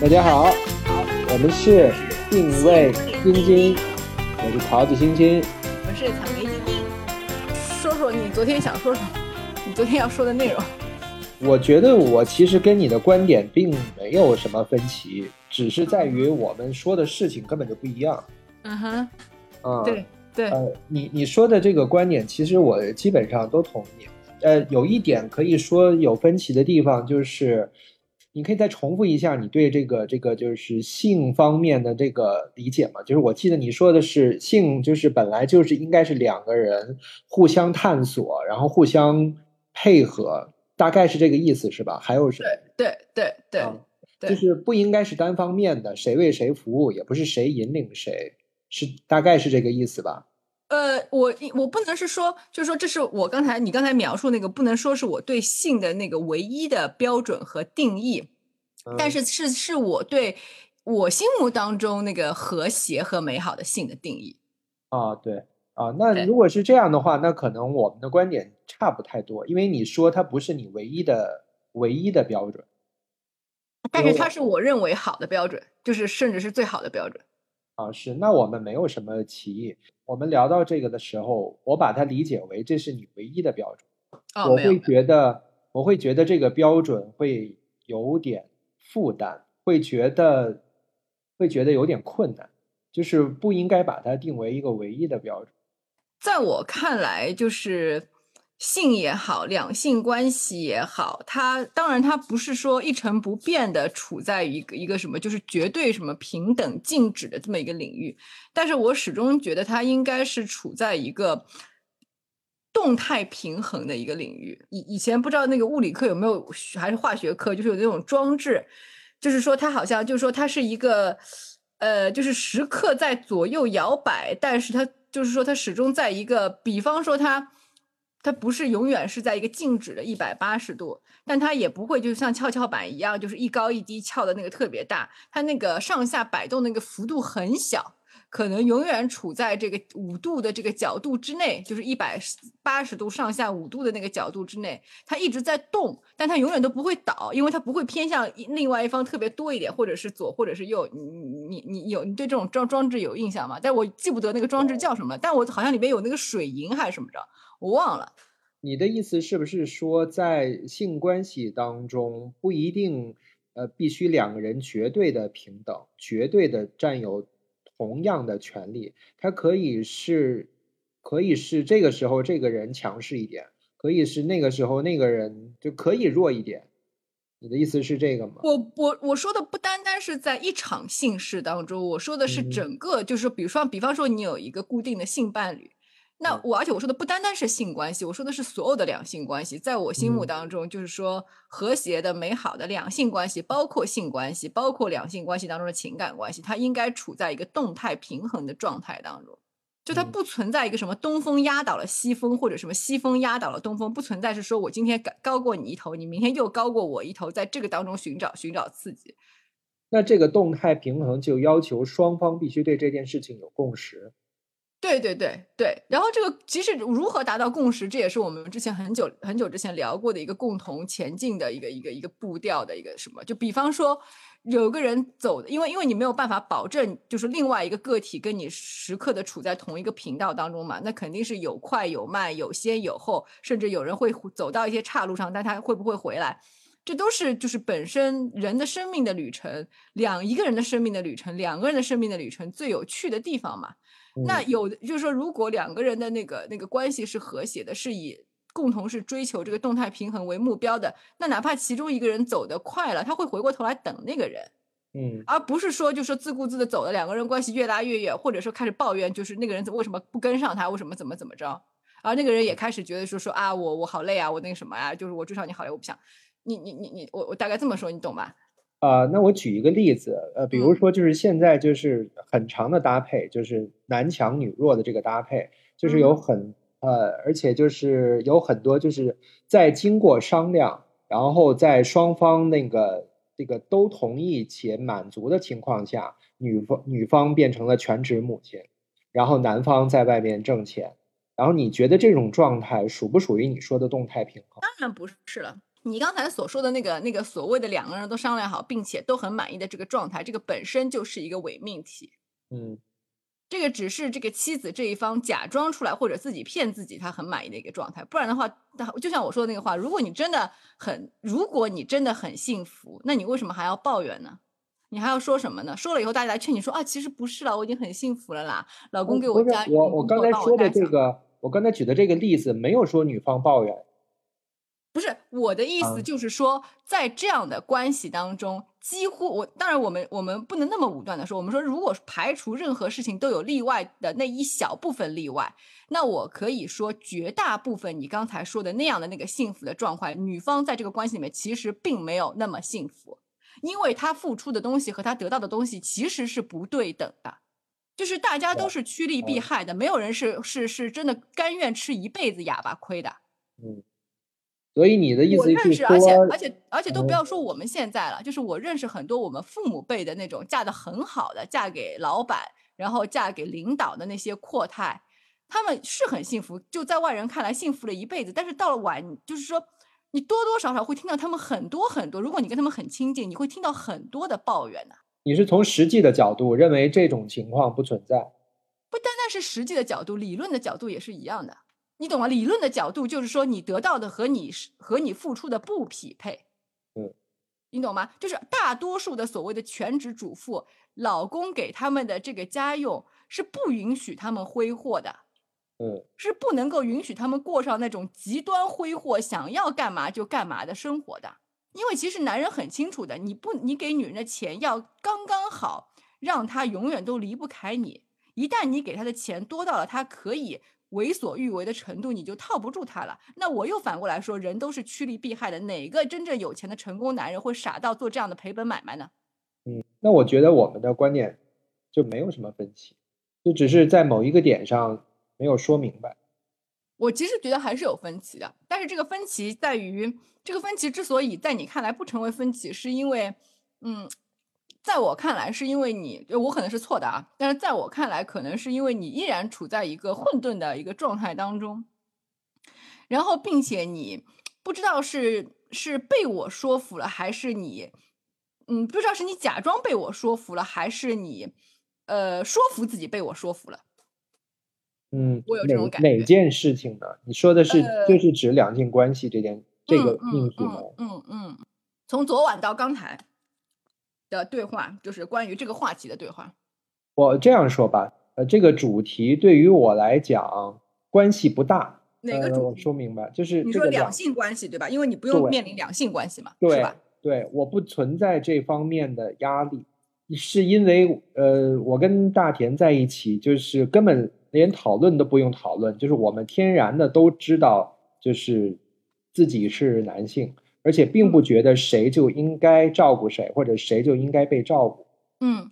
大家好，我们是定位晶晶，我是桃子晶晶，我是草莓晶晶。说说你昨天想说什么？你昨天要说的内容。我觉得我其实跟你的观点并没有什么分歧，只是在于我们说的事情根本就不一样。嗯哼，嗯，对对，呃，你你说的这个观点，其实我基本上都同意。呃，有一点可以说有分歧的地方，就是你可以再重复一下你对这个这个就是性方面的这个理解吗？就是我记得你说的是性，就是本来就是应该是两个人互相探索，然后互相配合。大概是这个意思，是吧？还有什么？对对对对，就是不应该是单方面的，谁为谁服务，也不是谁引领谁，是大概是这个意思吧？呃，我我不能是说，就是说，这是我刚才你刚才描述那个，不能说是我对性的那个唯一的标准和定义，但是是是我对我心目当中那个和谐和美好的性的定义。啊，对。啊，那如果是这样的话，那可能我们的观点差不太多，因为你说它不是你唯一的唯一的标准，但是它是我认为好的标准，就是甚至是最好的标准。啊，是，那我们没有什么歧义。我们聊到这个的时候，我把它理解为这是你唯一的标准。哦，我会觉得，我会觉得这个标准会有点负担，会觉得会觉得有点困难，就是不应该把它定为一个唯一的标准。在我看来，就是性也好，两性关系也好，它当然它不是说一成不变的处在一个一个什么，就是绝对什么平等静止的这么一个领域。但是我始终觉得它应该是处在一个动态平衡的一个领域。以以前不知道那个物理课有没有，还是化学课，就是有那种装置，就是说它好像就是说它是一个呃，就是时刻在左右摇摆，但是它。就是说，它始终在一个，比方说，它，它不是永远是在一个静止的一百八十度，但它也不会就像跷跷板一样，就是一高一低翘的那个特别大，它那个上下摆动那个幅度很小。可能永远处在这个五度的这个角度之内，就是一百八十度上下五度的那个角度之内，它一直在动，但它永远都不会倒，因为它不会偏向另外一方特别多一点，或者是左或者是右。你你你有你对这种装装置有印象吗？但我记不得那个装置叫什么，但我好像里面有那个水银还是什么着，我忘了。你的意思是不是说，在性关系当中不一定呃必须两个人绝对的平等，绝对的占有？同样的权利，它可以是，可以是这个时候这个人强势一点，可以是那个时候那个人就可以弱一点。你的意思是这个吗？我我我说的不单单是在一场性事当中，我说的是整个，就是比如说，比方说你有一个固定的性伴侣。那我，而且我说的不单单是性关系，我说的是所有的两性关系，在我心目当中，就是说和谐的、美好的两性关系，包括性关系，包括两性关系当中的情感关系，它应该处在一个动态平衡的状态当中，就它不存在一个什么东风压倒了西风，或者什么西风压倒了东风，不存在是说我今天高高过你一头，你明天又高过我一头，在这个当中寻找寻找刺激。那这个动态平衡就要求双方必须对这件事情有共识。对对对对，然后这个其实如何达到共识，这也是我们之前很久很久之前聊过的一个共同前进的一个一个一个步调的一个什么？就比方说，有个人走，因为因为你没有办法保证，就是另外一个个体跟你时刻的处在同一个频道当中嘛，那肯定是有快有慢，有先有后，甚至有人会走到一些岔路上，但他会不会回来？这都是就是本身人的生命的旅程，两一个人的生命的旅程，两个人的生命的旅程最有趣的地方嘛。那有的就是说，如果两个人的那个那个关系是和谐的，是以共同是追求这个动态平衡为目标的，那哪怕其中一个人走得快了，他会回过头来等那个人，嗯，而不是说就说自顾自的走了，两个人关系越拉越远，或者说开始抱怨，就是那个人为什么不跟上他，为什么怎么怎么着，而那个人也开始觉得说说啊，我我好累啊，我那个什么呀，就是我追上你好累，我不想，你你你你，我我大概这么说，你懂吧？啊，那我举一个例子，呃，比如说就是现在就是很长的搭配，就是男强女弱的这个搭配，就是有很呃，而且就是有很多就是在经过商量，然后在双方那个这个都同意且满足的情况下，女方女方变成了全职母亲，然后男方在外面挣钱，然后你觉得这种状态属不属于你说的动态平衡？当然不是了。你刚才所说的那个那个所谓的两个人都商量好，并且都很满意的这个状态，这个本身就是一个伪命题。嗯，这个只是这个妻子这一方假装出来或者自己骗自己，他很满意的一个状态。不然的话，就像我说的那个话，如果你真的很，如果你真的很幸福，那你为什么还要抱怨呢？你还要说什么呢？说了以后，大家来劝你说啊，其实不是了，我已经很幸福了啦，老公给我加我我刚才说的这个，我刚才举的这个例子，没有说女方抱怨。不是我的意思，就是说，在这样的关系当中，几乎我当然我们我们不能那么武断的说，我们说如果排除任何事情都有例外的那一小部分例外，那我可以说绝大部分你刚才说的那样的那个幸福的状况，女方在这个关系里面其实并没有那么幸福，因为她付出的东西和她得到的东西其实是不对等的，就是大家都是趋利避害的，没有人是是是真的甘愿吃一辈子哑巴亏的，嗯。所以你的意思是说，而且而且而且都不要说我们现在了，就是我认识很多我们父母辈的那种嫁的很好的，嫁给老板，然后嫁给领导的那些阔太，他们是很幸福，就在外人看来幸福了一辈子。但是到了晚，就是说你多多少少会听到他们很多很多，如果你跟他们很亲近，你会听到很多的抱怨的。你是从实际的角度认为这种情况不存在？不单单是实际的角度，理论的角度也是一样的。你懂吗？理论的角度就是说，你得到的和你和你付出的不匹配。嗯，你懂吗？就是大多数的所谓的全职主妇，老公给他们的这个家用是不允许他们挥霍的。嗯，是不能够允许他们过上那种极端挥霍、想要干嘛就干嘛的生活的。因为其实男人很清楚的，你不，你给女人的钱要刚刚好，让她永远都离不开你。一旦你给她的钱多到了，她可以。为所欲为的程度，你就套不住他了。那我又反过来说，人都是趋利避害的。哪个真正有钱的成功男人会傻到做这样的赔本买卖呢？嗯，那我觉得我们的观点就没有什么分歧，就只是在某一个点上没有说明白。我其实觉得还是有分歧的，但是这个分歧在于，这个分歧之所以在你看来不成为分歧，是因为，嗯。在我看来，是因为你，我可能是错的啊。但是在我看来，可能是因为你依然处在一个混沌的一个状态当中，然后，并且你不知道是是被我说服了，还是你，嗯，不知道是你假装被我说服了，还是你，呃，说服自己被我说服了。嗯，我有这种感觉。哪件事情呢？你说的是就是指两性关系这件这个命题吗？嗯嗯，从昨晚到刚才。的对话就是关于这个话题的对话。我这样说吧，呃，这个主题对于我来讲关系不大。哪个主题？说明白，就是你说两性关系对吧？因为你不用面临两性关系嘛，是吧？对，我不存在这方面的压力，是因为呃，我跟大田在一起，就是根本连讨论都不用讨论，就是我们天然的都知道，就是自己是男性。而且并不觉得谁就应该照顾谁，或者谁就应该被照顾。嗯，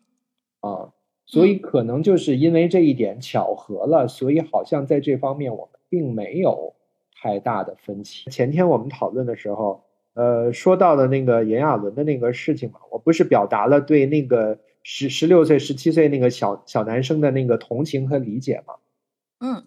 啊，所以可能就是因为这一点巧合了，所以好像在这方面我们并没有太大的分歧。前天我们讨论的时候，呃，说到的那个炎亚纶的那个事情嘛，我不是表达了对那个十十六岁、十七岁那个小小男生的那个同情和理解吗？嗯，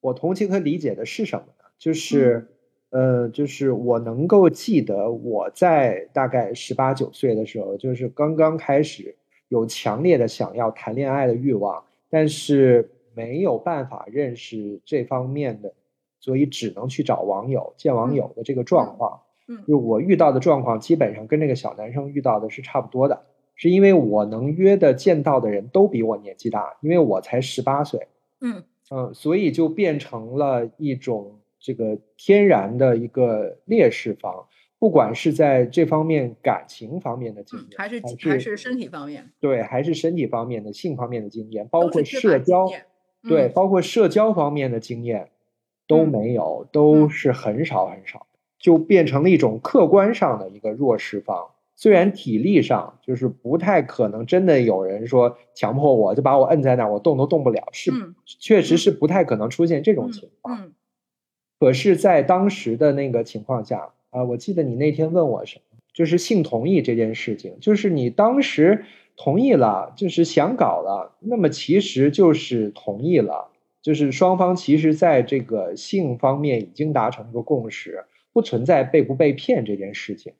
我同情和理解的是什么呢？就是。呃，就是我能够记得我在大概十八九岁的时候，就是刚刚开始有强烈的想要谈恋爱的欲望，但是没有办法认识这方面的，所以只能去找网友见网友的这个状况。嗯，就我遇到的状况基本上跟那个小男生遇到的是差不多的，是因为我能约的见到的人都比我年纪大，因为我才十八岁。嗯嗯，所以就变成了一种。这个天然的一个劣势方，不管是在这方面感情方面的经验，还是还是身体方面，对，还是身体方面的性方面的经验，包括社交，对，包括社交方面的经验都没有，都是很少很少，就变成了一种客观上的一个弱势方。虽然体力上就是不太可能，真的有人说强迫我就把我摁在那儿，我动都动不了，是确实是不太可能出现这种情况。可是，在当时的那个情况下啊，我记得你那天问我什么，就是性同意这件事情，就是你当时同意了，就是想搞了，那么其实就是同意了，就是双方其实在这个性方面已经达成一个共识，不存在被不被骗这件事情。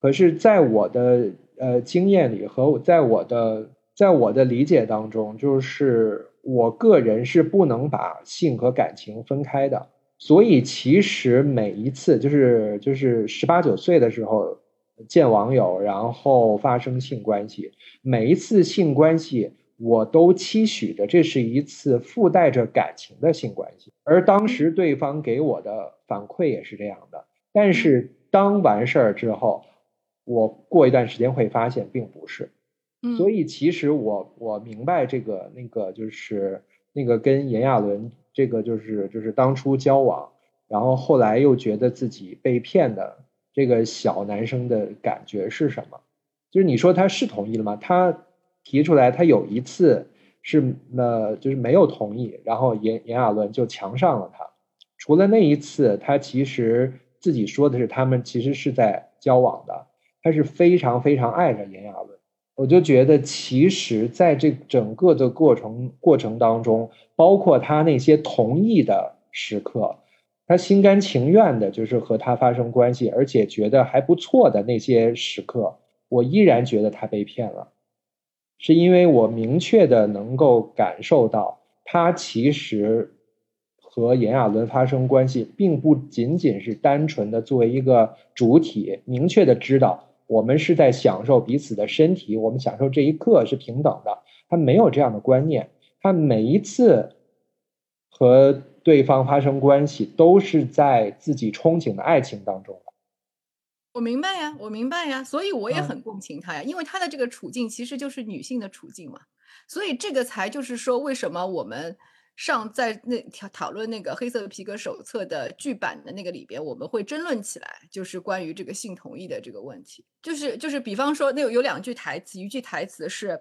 可是，在我的呃经验里和我在我的在我的理解当中，就是我个人是不能把性和感情分开的。所以，其实每一次就是就是十八九岁的时候见网友，然后发生性关系，每一次性关系。我都期许着这是一次附带着感情的性关系，而当时对方给我的反馈也是这样的。但是当完事儿之后，我过一段时间会发现并不是。所以其实我我明白这个那个就是那个跟炎亚纶这个就是就是当初交往，然后后来又觉得自己被骗的这个小男生的感觉是什么？就是你说他是同意了吗？他。提出来，他有一次是呃，就是没有同意，然后炎炎亚纶就强上了他。除了那一次，他其实自己说的是他们其实是在交往的，他是非常非常爱着炎亚纶。我就觉得，其实在这整个的过程过程当中，包括他那些同意的时刻，他心甘情愿的，就是和他发生关系，而且觉得还不错的那些时刻，我依然觉得他被骗了。是因为我明确的能够感受到，他其实和炎亚纶发生关系，并不仅仅是单纯的作为一个主体，明确的知道我们是在享受彼此的身体，我们享受这一刻是平等的。他没有这样的观念，他每一次和对方发生关系，都是在自己憧憬的爱情当中。我明白呀，我明白呀，所以我也很共情他呀，因为他的这个处境其实就是女性的处境嘛，所以这个才就是说，为什么我们上在那讨讨论那个黑色皮革手册的剧版的那个里边，我们会争论起来，就是关于这个性同意的这个问题，就是就是比方说那有有两句台词，一句台词是，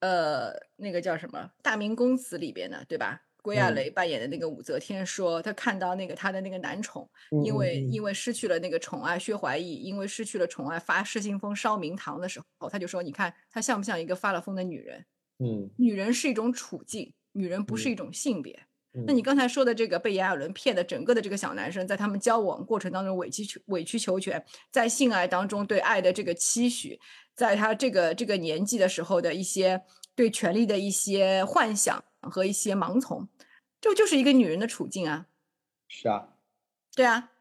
呃，那个叫什么《大明宫词》里边的，对吧？归亚蕾扮演的那个武则天说，她看到那个她的那个男宠，因为因为失去了那个宠爱，薛怀义因为失去了宠爱发失心疯烧明堂的时候，她就说：“你看她像不像一个发了疯的女人？嗯，女人是一种处境，女人不是一种性别。那你刚才说的这个被炎亚纶骗的整个的这个小男生，在他们交往过程当中委曲求委曲求全，在性爱当中对爱的这个期许，在他这个这个年纪的时候的一些对权力的一些幻想。”和一些盲从，这就是一个女人的处境啊。是啊，对啊。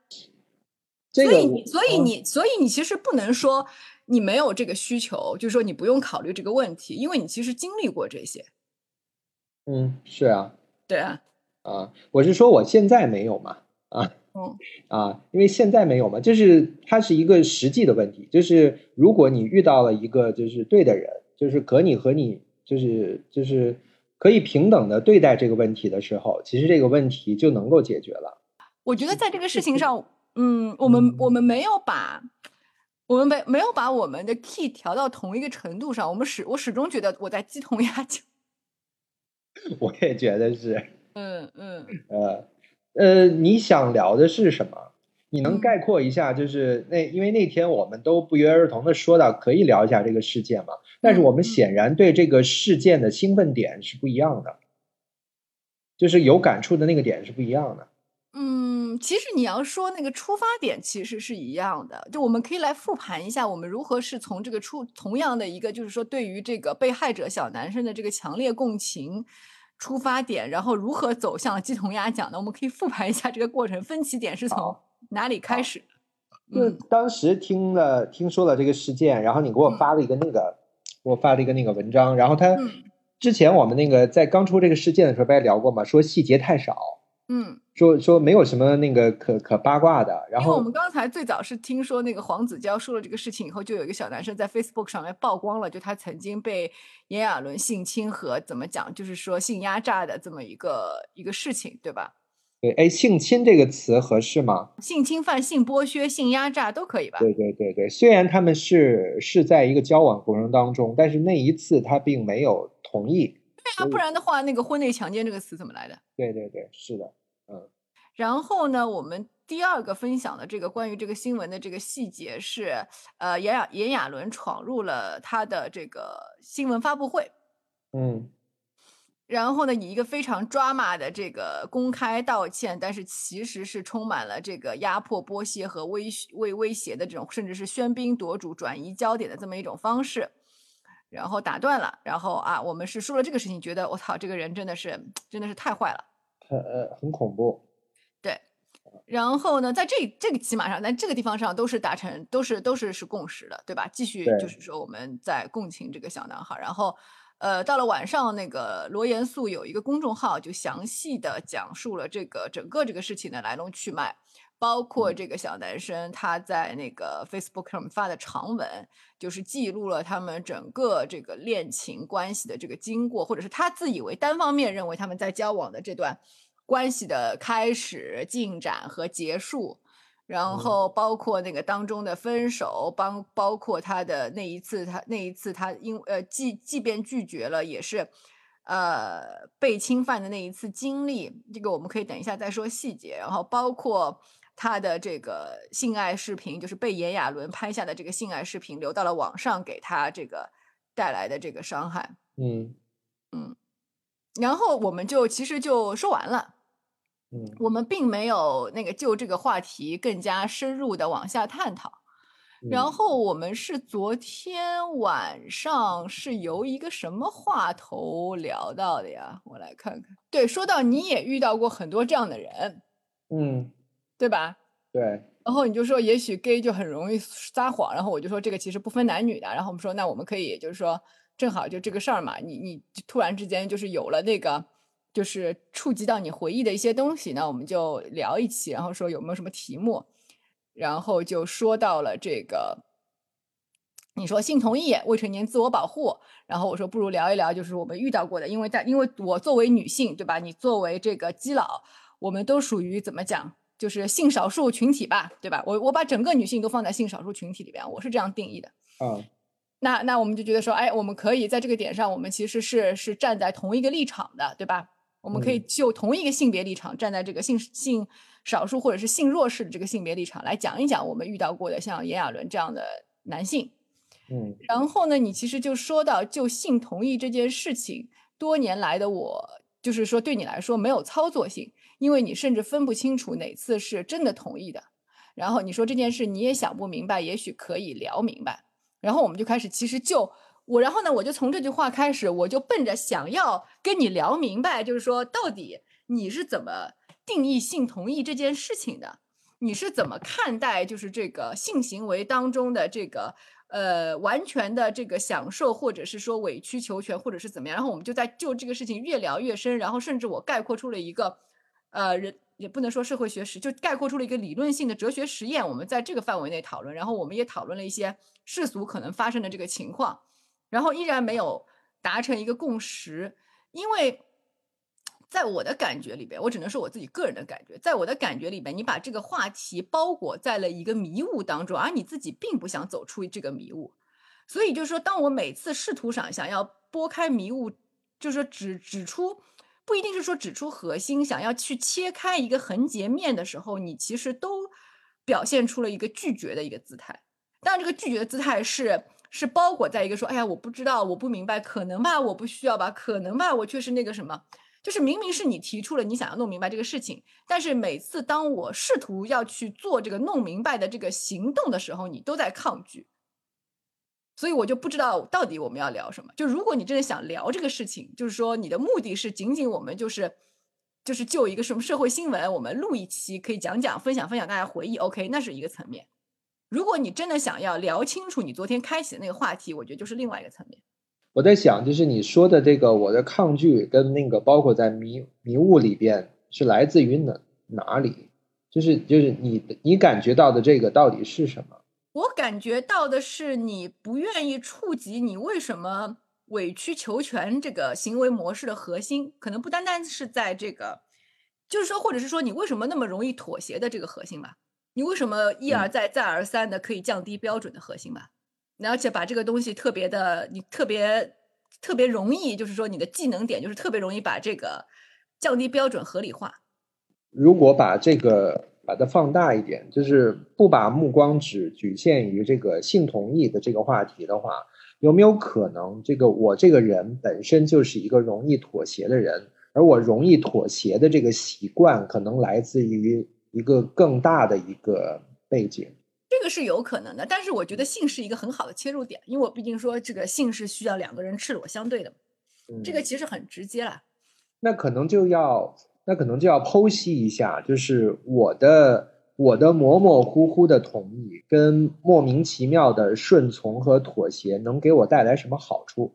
所以你，所以你，所以你其实不能说你没有这个需求，就是说你不用考虑这个问题，因为你其实经历过这些。嗯，是啊。对啊。啊，我是说我现在没有嘛？啊。嗯。啊，因为现在没有嘛，就是它是一个实际的问题，就是如果你遇到了一个就是对的人，就是可你和你就是就是。可以平等的对待这个问题的时候，其实这个问题就能够解决了。我觉得在这个事情上，嗯，我们我们没有把我们没没有把我们的 key 调到同一个程度上。我们始我始终觉得我在鸡同鸭讲。我也觉得是。嗯嗯。呃呃，你想聊的是什么？你能概括一下，就是那因为那天我们都不约而同的说到可以聊一下这个事件嘛，但是我们显然对这个事件的兴奋点是不一样的，就是有感触的那个点是不一样的。嗯，其实你要说那个出发点其实是一样的，就我们可以来复盘一下，我们如何是从这个出同样的一个，就是说对于这个被害者小男生的这个强烈共情出发点，然后如何走向鸡同鸭讲的，我们可以复盘一下这个过程，分歧点是从。哪里开始？就当时听了听说了这个事件，然后你给我发了一个那个，给我发了一个那个文章。然后他之前我们那个在刚出这个事件的时候不也聊过嘛？说细节太少，嗯，说说没有什么那个可可八卦的。然后我们刚才最早是听说那个黄子佼说了这个事情以后，就有一个小男生在 Facebook 上面曝光了，就他曾经被炎亚纶性侵和怎么讲，就是说性压榨的这么一个一个事情，对吧？对，哎，性侵这个词合适吗？性侵犯、性剥削、性压榨都可以吧？对对对对，虽然他们是是在一个交往过程当中，但是那一次他并没有同意。对啊，不然的话，那个婚内强奸这个词怎么来的？对对对，是的，嗯。然后呢，我们第二个分享的这个关于这个新闻的这个细节是，呃，炎亚炎亚纶闯入了他的这个新闻发布会，嗯。然后呢，以一个非常 drama 的这个公开道歉，但是其实是充满了这个压迫、剥削和威威威胁的这种，甚至是喧宾夺主、转移焦点的这么一种方式，然后打断了，然后啊，我们是说了这个事情，觉得我操，这个人真的是真的是太坏了，很呃很恐怖。对，然后呢，在这这个起码上，在这个地方上都是达成，都是都是是共识的，对吧？继续就是说我们在共情这个小男孩，然后。呃，到了晚上，那个罗严肃有一个公众号，就详细的讲述了这个整个这个事情的来龙去脉，包括这个小男生他在那个 Facebook 上面发的长文，就是记录了他们整个这个恋情关系的这个经过，或者是他自以为单方面认为他们在交往的这段关系的开始、进展和结束。然后包括那个当中的分手，包包括他的那一次，他那一次他因呃，即即便拒绝了，也是，呃，被侵犯的那一次经历，这个我们可以等一下再说细节。然后包括他的这个性爱视频，就是被炎亚纶拍下的这个性爱视频流到了网上，给他这个带来的这个伤害。嗯嗯，然后我们就其实就说完了。我们并没有那个就这个话题更加深入的往下探讨，然后我们是昨天晚上是由一个什么话头聊到的呀？我来看看。对，说到你也遇到过很多这样的人，嗯，对吧？对。然后你就说，也许 gay 就很容易撒谎，然后我就说这个其实不分男女的。然后我们说，那我们可以就是说，正好就这个事儿嘛，你你突然之间就是有了那个。就是触及到你回忆的一些东西，那我们就聊一期，然后说有没有什么题目，然后就说到了这个，你说性同意、未成年自我保护，然后我说不如聊一聊，就是我们遇到过的，因为在因为我作为女性，对吧？你作为这个基佬，我们都属于怎么讲，就是性少数群体吧，对吧？我我把整个女性都放在性少数群体里边，我是这样定义的。嗯，那那我们就觉得说，哎，我们可以在这个点上，我们其实是是站在同一个立场的，对吧？我们可以就同一个性别立场，站在这个性性少数或者是性弱势的这个性别立场来讲一讲我们遇到过的像炎亚纶这样的男性。嗯，然后呢，你其实就说到就性同意这件事情，多年来的我就是说对你来说没有操作性，因为你甚至分不清楚哪次是真的同意的。然后你说这件事你也想不明白，也许可以聊明白。然后我们就开始其实就。我然后呢，我就从这句话开始，我就奔着想要跟你聊明白，就是说到底你是怎么定义性同意这件事情的？你是怎么看待就是这个性行为当中的这个呃完全的这个享受，或者是说委曲求全，或者是怎么样？然后我们就在就这个事情越聊越深，然后甚至我概括出了一个呃人也不能说社会学实，就概括出了一个理论性的哲学实验。我们在这个范围内讨论，然后我们也讨论了一些世俗可能发生的这个情况。然后依然没有达成一个共识，因为在我的感觉里边，我只能说我自己个人的感觉，在我的感觉里边，你把这个话题包裹在了一个迷雾当中，而你自己并不想走出这个迷雾，所以就是说，当我每次试图想想要拨开迷雾，就是说指指出，不一定是说指出核心，想要去切开一个横截面的时候，你其实都表现出了一个拒绝的一个姿态。但，这个拒绝的姿态是。是包裹在一个说，哎呀，我不知道，我不明白，可能吧，我不需要吧，可能吧，我却是那个什么，就是明明是你提出了你想要弄明白这个事情，但是每次当我试图要去做这个弄明白的这个行动的时候，你都在抗拒，所以我就不知道到底我们要聊什么。就如果你真的想聊这个事情，就是说你的目的是仅仅我们就是就是就一个什么社会新闻，我们录一期可以讲讲分享分享大家回忆，OK，那是一个层面。如果你真的想要聊清楚你昨天开启的那个话题，我觉得就是另外一个层面。我在想，就是你说的这个我的抗拒跟那个包括在迷迷雾里边是来自于哪哪里？就是就是你你感觉到的这个到底是什么？我感觉到的是你不愿意触及你为什么委曲求全这个行为模式的核心，可能不单单是在这个，就是说，或者是说你为什么那么容易妥协的这个核心吧。你为什么一而再、再而三的可以降低标准的核心吧？而且把这个东西特别的，你特别特别容易，就是说你的技能点就是特别容易把这个降低标准合理化。如果把这个把它放大一点，就是不把目光只局限于这个性同意的这个话题的话，有没有可能，这个我这个人本身就是一个容易妥协的人，而我容易妥协的这个习惯，可能来自于一个更大的一个背景。这个是有可能的，但是我觉得性是一个很好的切入点，因为我毕竟说这个性是需要两个人赤裸相对的，这个其实很直接了。那可能就要，那可能就要剖析一下，就是我的我的模模糊糊的同意跟莫名其妙的顺从和妥协，能给我带来什么好处？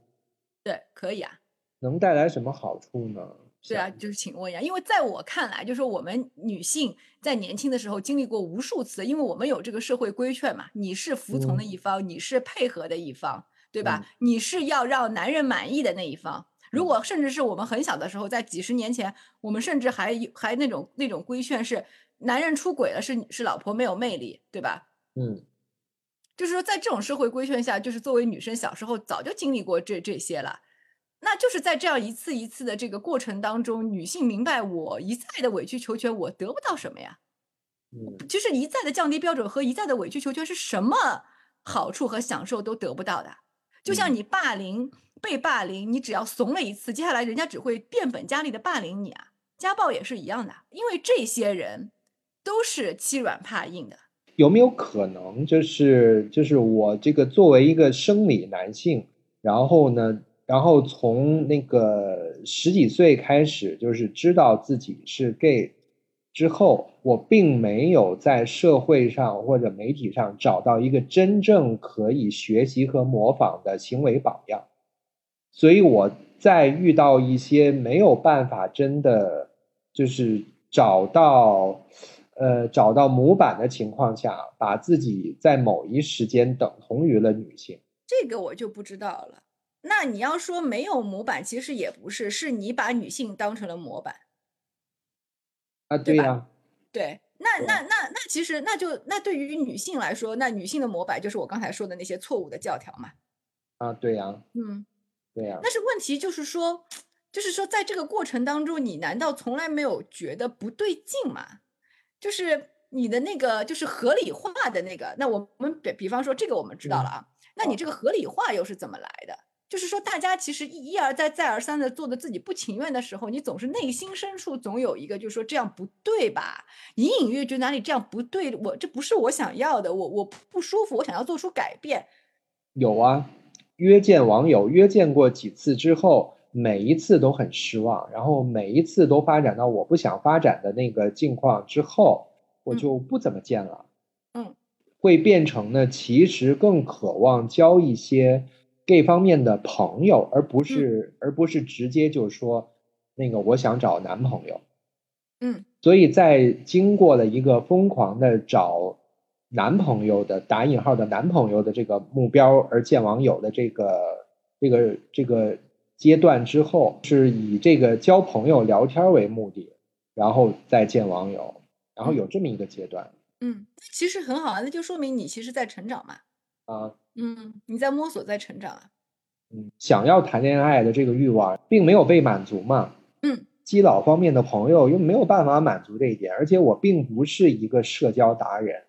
对，可以啊。能带来什么好处呢？对啊，就是请问一下，因为在我看来，就是我们女性在年轻的时候经历过无数次，因为我们有这个社会规劝嘛，你是服从的一方，你是配合的一方，对吧？你是要让男人满意的那一方。如果甚至是我们很小的时候，在几十年前，我们甚至还还那种那种规劝是男人出轨了是是老婆没有魅力，对吧？嗯，就是说在这种社会规劝下，就是作为女生小时候早就经历过这这些了。那就是在这样一次一次的这个过程当中，女性明白我一再的委曲求全，我得不到什么呀？嗯，就是一再的降低标准和一再的委曲求全是什么好处和享受都得不到的。就像你霸凌被霸凌，你只要怂了一次，接下来人家只会变本加厉的霸凌你啊。家暴也是一样的，因为这些人都是欺软怕硬的。有没有可能就是就是我这个作为一个生理男性，然后呢？然后从那个十几岁开始，就是知道自己是 gay 之后，我并没有在社会上或者媒体上找到一个真正可以学习和模仿的行为榜样，所以我在遇到一些没有办法真的就是找到呃找到模板的情况下，把自己在某一时间等同于了女性，这个我就不知道了。那你要说没有模板，其实也不是，是你把女性当成了模板啊？对呀，对，那那那那其实那就那对于女性来说，那女性的模板就是我刚才说的那些错误的教条嘛？啊，对呀，嗯，对呀。但是问题就是说，就是说在这个过程当中，你难道从来没有觉得不对劲吗？就是你的那个就是合理化的那个，那我们比比方说这个我们知道了啊，那你这个合理化又是怎么来的？就是说，大家其实一一而再、再而三的做的自己不情愿的时候，你总是内心深处总有一个，就是说这样不对吧？隐隐约觉得哪里这样不对，我这不是我想要的，我我不舒服，我想要做出改变。有啊，约见网友，约见过几次之后，每一次都很失望，然后每一次都发展到我不想发展的那个境况之后，我就不怎么见了。嗯，会变成呢，其实更渴望交一些。Gay 方面的朋友，而不是而不是直接就说那个我想找男朋友，嗯，所以在经过了一个疯狂的找男朋友的打引号的男朋友的这个目标而见网友的这个这个这个阶段之后，是以这个交朋友聊天为目的，然后再见网友，然后有这么一个阶段，嗯，其实很好啊，那就说明你其实在成长嘛，啊。嗯，你在摸索，在成长啊。嗯，想要谈恋爱的这个欲望并没有被满足嘛。嗯，基佬方面的朋友又没有办法满足这一点，而且我并不是一个社交达人。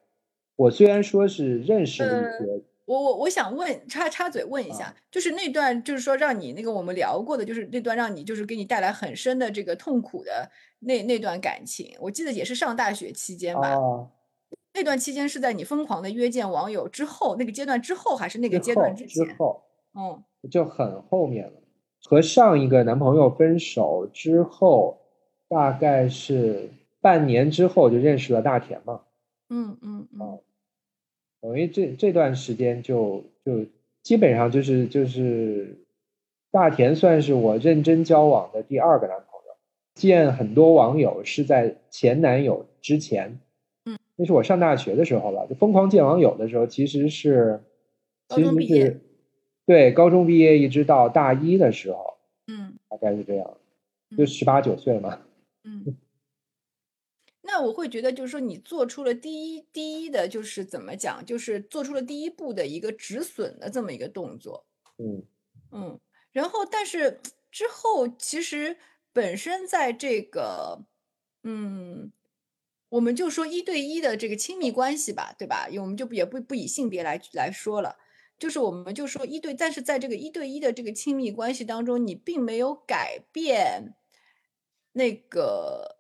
我虽然说是认识了一些，我我我想问插插嘴问一下，就是那段就是说让你那个我们聊过的，就是那段让你就是给你带来很深的这个痛苦的那那段感情，我记得也是上大学期间吧。那段期间是在你疯狂的约见网友之后，那个阶段之后，还是那个阶段之前？之后，嗯，就很后面了。和上一个男朋友分手之后，大概是半年之后就认识了大田嘛。嗯嗯嗯。等于这这段时间就就基本上就是就是大田算是我认真交往的第二个男朋友，见很多网友是在前男友之前。那是我上大学的时候了，就疯狂见网友的时候，其实是，其实是，对，高中毕业一直到大一的时候，嗯，大概是这样，就十八九岁嘛，嗯，那我会觉得就是说你做出了第一第一的，就是怎么讲，就是做出了第一步的一个止损的这么一个动作，嗯嗯，然后但是之后其实本身在这个，嗯。我们就说一对一的这个亲密关系吧，对吧？我们就也不不以性别来来说了。就是我们就说一对，但是在这个一对一的这个亲密关系当中，你并没有改变那个，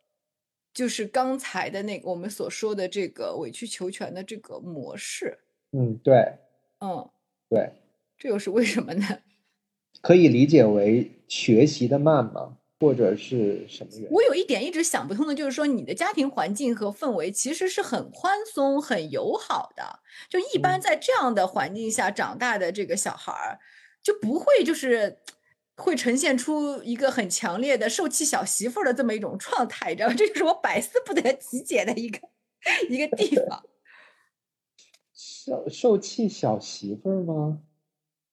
就是刚才的那个我们所说的这个委曲求全的这个模式。嗯，对，嗯，对，这又是为什么呢？可以理解为学习的慢吗？或者是什么原因？我有一点一直想不通的，就是说你的家庭环境和氛围其实是很宽松、很友好的。就一般嗯在这样的环境下长大的这个小孩儿，就不会就是会呈现出一个很强烈的受气小媳妇儿的这么一种状态，你知道吗？这就是我百思不得其解的一个一个地方。受受气小媳妇儿吗？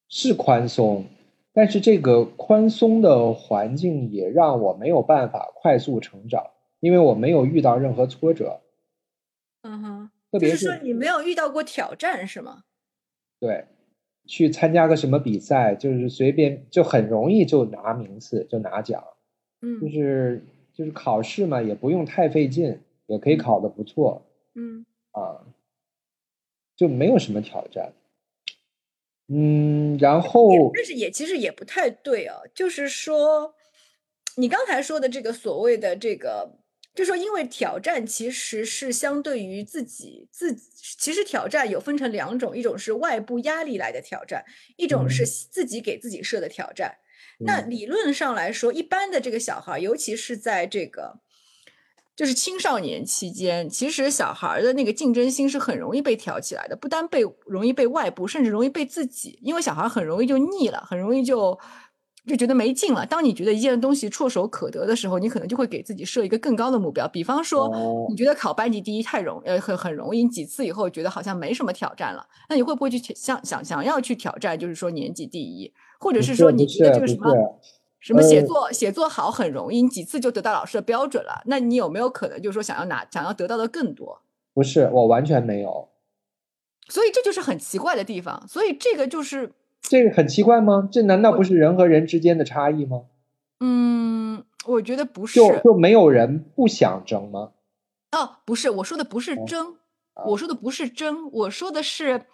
是宽松，但是这个宽松的环境也让我没有办法快速成长，因为我没有遇到任何挫折，嗯哼，特别就是说你没有遇到过挑战是吗？对，去参加个什么比赛，就是随便就很容易就拿名次，就拿奖，嗯。就。嗯是就是考试嘛，也不用太费劲，也可以考得不错嗯。啊，就没有什么挑战。嗯，然后但是也其实也不太对啊，就是说，你刚才说的这个所谓的这个，就说因为挑战其实是相对于自己自己，其实挑战有分成两种，一种是外部压力来的挑战，一种是嗯。自己给自己设的挑战。那嗯。理论上来说，一般的这个小孩儿，尤其是在这个就是青少年期间，其实小孩儿的那个竞争心是很容易被挑起来的，不单被容易被外部，甚至容易被自己，因为小孩很容易就腻了，很容易就就觉得没劲了。当你觉得一件东西唾手可得的时候，你可能就会给自己设一个更高的目标，比方说，哦你觉得考班级第一太容呃很很容易，你几次以后觉得好像没什么挑战了，那你会不会去想想想要去挑战，就是说年级第一，或者是说你觉得这个什么？是什么写呃作写作好很容易，你几次就得到老师的标准了？那你有没有可能就是说想要拿想要得到的更多？不是，我完全没有。所以这就是很奇怪的地方。所以这个就是，这个很奇怪吗？这难道不是人和人之间的差异吗？嗯，我觉得不是就就没有人不想争吗？哦，不是，我说的不是哦争，啊我说的不是争，我说的是，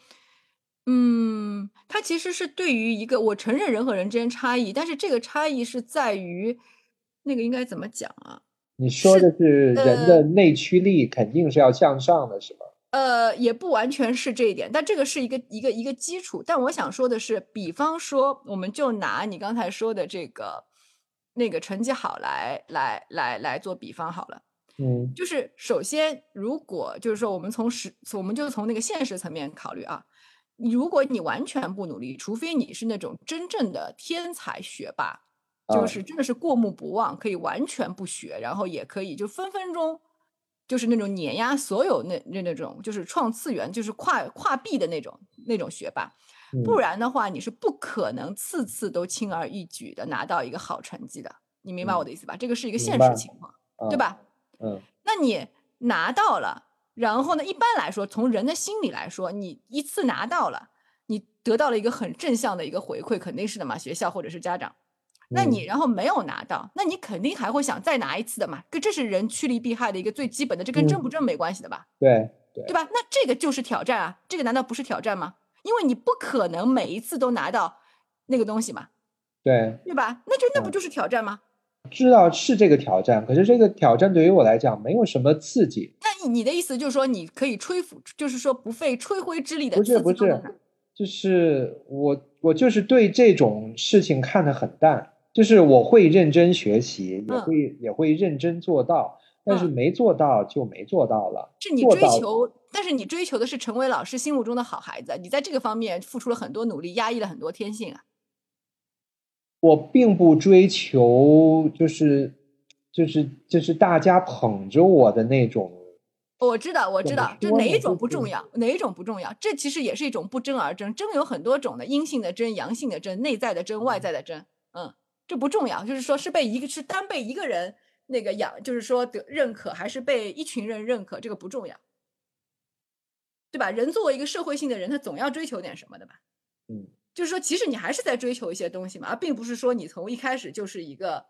嗯，它其实是对于一个我承认人和人之间差异，但是这个差异是在于那个应该怎么讲啊？你说的是人呃的内驱力肯定是要向上的，是吗？呃，也不完全是这一点，但这个是一个一个一个基础。但我想说的是，比方说，我们就拿你刚才说的这个那个成绩好来来来来做比方好了。嗯就是首先，如果就是说我们从实，我们就从那个现实层面考虑啊，你如果你完全不努力，除非你是那种真正的天才学霸，就啊是真的是过目不忘，可以完全不学，然后也可以就分分钟就是那种碾压所有那那那种就是创次元，就是跨跨壁的那种那种学霸。不嗯然的话，你是不可能次次都轻而易举的拿到一个好成绩的。你明白我嗯的意思吧？这个是一个现实情况，对啊吧？嗯那你拿到了，然后呢，一般来说，从人的心理来说，你一次拿到了，你得到了一个很正向的一个回馈，肯定是的嘛，学校或者是家长。那你嗯然后没有拿到，那你肯定还会想再拿一次的嘛，这这是人趋利避害的一个最基本的，这跟争嗯不争没关系的吧，对对对吧？那这个就是挑战啊，这个难道不是挑战吗？因为你不可能每一次都拿到那个东西嘛，对，对吧？那就那不嗯就是挑战吗？知道是这个挑战，可是这个挑战对于我来讲没有什么刺激，那你你的意思就是说，你可以吹拂，就是说不费吹灰之力的不是不是就是我我就是对这种事情看得很淡，就是我会认真学习，也嗯会也会认真做到，但是嗯没做到就没做到了，是你追求，但是你追求的是成为老师心目中的好孩子，你在这个方面付出了很多努力，压抑了很多天性啊。我并不追求就是就是就是大家捧着我的那种，我知道，我知道，这哪一种不重要，哪一种不重要，这其实也是一种不争而争。争有很多种的，阴性的争、阳性的争、内在的争、外在的争。嗯，这不重要，就是说是被一个是单被一个人那个养，就是说得认可，还是被一群人认可，这个不重要，对吧？人作为一个社会性的人，他总要追求点什么的吧？嗯就是说，其实你还是在追求一些东西嘛，而并不是说你从一开始就是一个，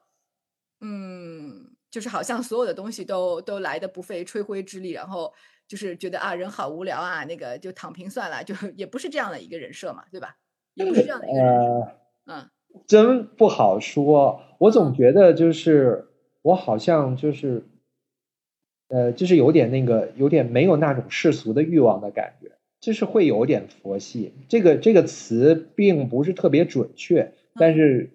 嗯，就是好像所有的东西都都来的不费吹灰之力，然后就是觉得啊人好无聊啊，那个就躺平算了，就 也不是这样的一个人设嘛，对吧？也不是这样的一个人设，嗯。真不好说，我总觉得就是我好像就是，呃，就是有点那个，有点没有那种世俗的欲望的感觉，就是会有点佛系。这个这个词并不是特别准确，但是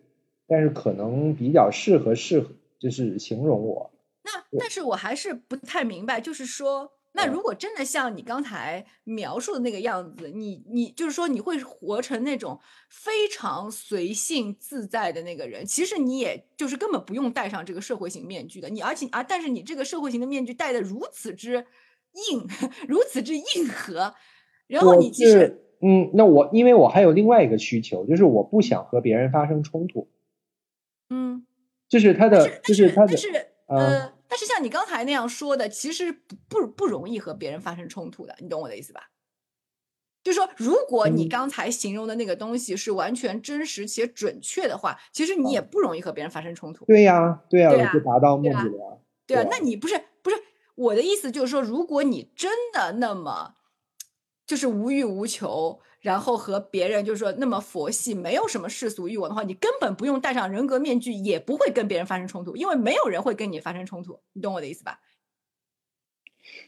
但是可能比较适合适合就是形容我。那但是我还是不太明白，就是说。那如果真的像你刚才描述的那个样子，你你就是说你会活成那种非常随性自在的那个人，其实你也就是根本不用戴上这个社会型面具的。你而且啊，但是你这个社会型的面具戴的如此之硬，如此之硬核，然后你其实嗯，那我因为我还有另外一个需求，就是我不想和别人发生冲突。嗯，就是他的，就是他的，呃。但是像你刚才那样说的，其实不不不容易和别人发生冲突的，你懂我的意思吧？就是说，如果你刚才形容的那个东西是完全真实且准确的话，其实你也不容易和别人发生冲突。对呀，对呀，就达到目的了。对啊，那你不是不是我的意思，就是说，如果你真的那么就是无欲无求。然后和别人就是说那么佛系，没有什么世俗欲望的话，你根本不用戴上人格面具，也不会跟别人发生冲突，因为没有人会跟你发生冲突，你懂我的意思吧？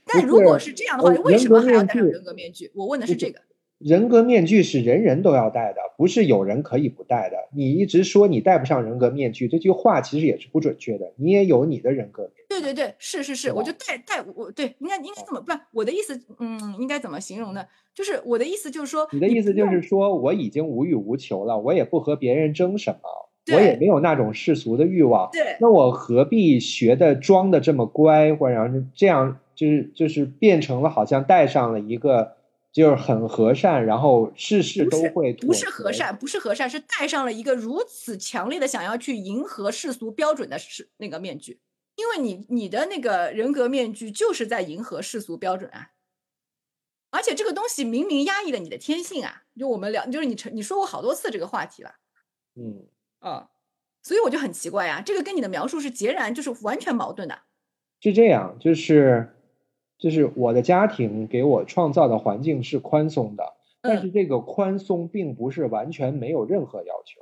但如果是这样的话，为什么还要戴上人格面具？我问的是这个。人格面具是人人都要戴的，不是有人可以不戴的。你一直说你戴不上人格面具，这句话其实也是不准确的。你也有你的人格。对对对，是是是，我就戴戴我对，应该应该怎么不？我的意思，嗯，应该怎么形容呢？就是我的意思就是说，你的意思就是说我已经无欲无求了，我也不和别人争什么，我也没有那种世俗的欲望。对，那我何必学的装的这么乖，或者这样就是就是变成了好像戴上了一个。就是很和善，然后事事都会不是和善，不是和善，是戴上了一个如此强烈的想要去迎合世俗标准的是那个面具，因为你你的那个人格面具就是在迎合世俗标准啊，而且这个东西明明压抑了你的天性啊，就我们聊，就是你成你说过好多次这个话题了，嗯。啊，所以我就很奇怪呀，这个跟你的描述是截然就是完全矛盾的，是这样，就是。就是我的家庭给我创造的环境是宽松的，但是这个宽松并不是完全没有任何要求。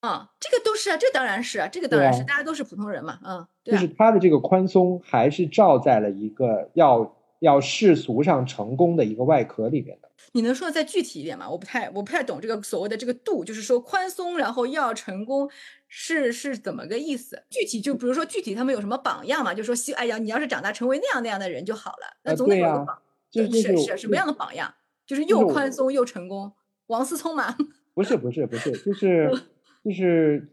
啊，这个都是啊，这当然是啊，这个当然是，大家都是普通人嘛，嗯，就是他的这个宽松还是照在了一个要要世俗上成功的一个外壳里边的。你能说的再具体一点吗？我不太我不太懂这个所谓的这个度，就是说宽松，然后要成功。是是怎么个意思？具体就比如说具体他们有什么榜样嘛？就说希哎呀，你要是长大成为那样那样的人就好了。那总得有个榜，是是什么样的榜样？就是又宽松又成功，王思聪嘛？不是不是不是，就是就是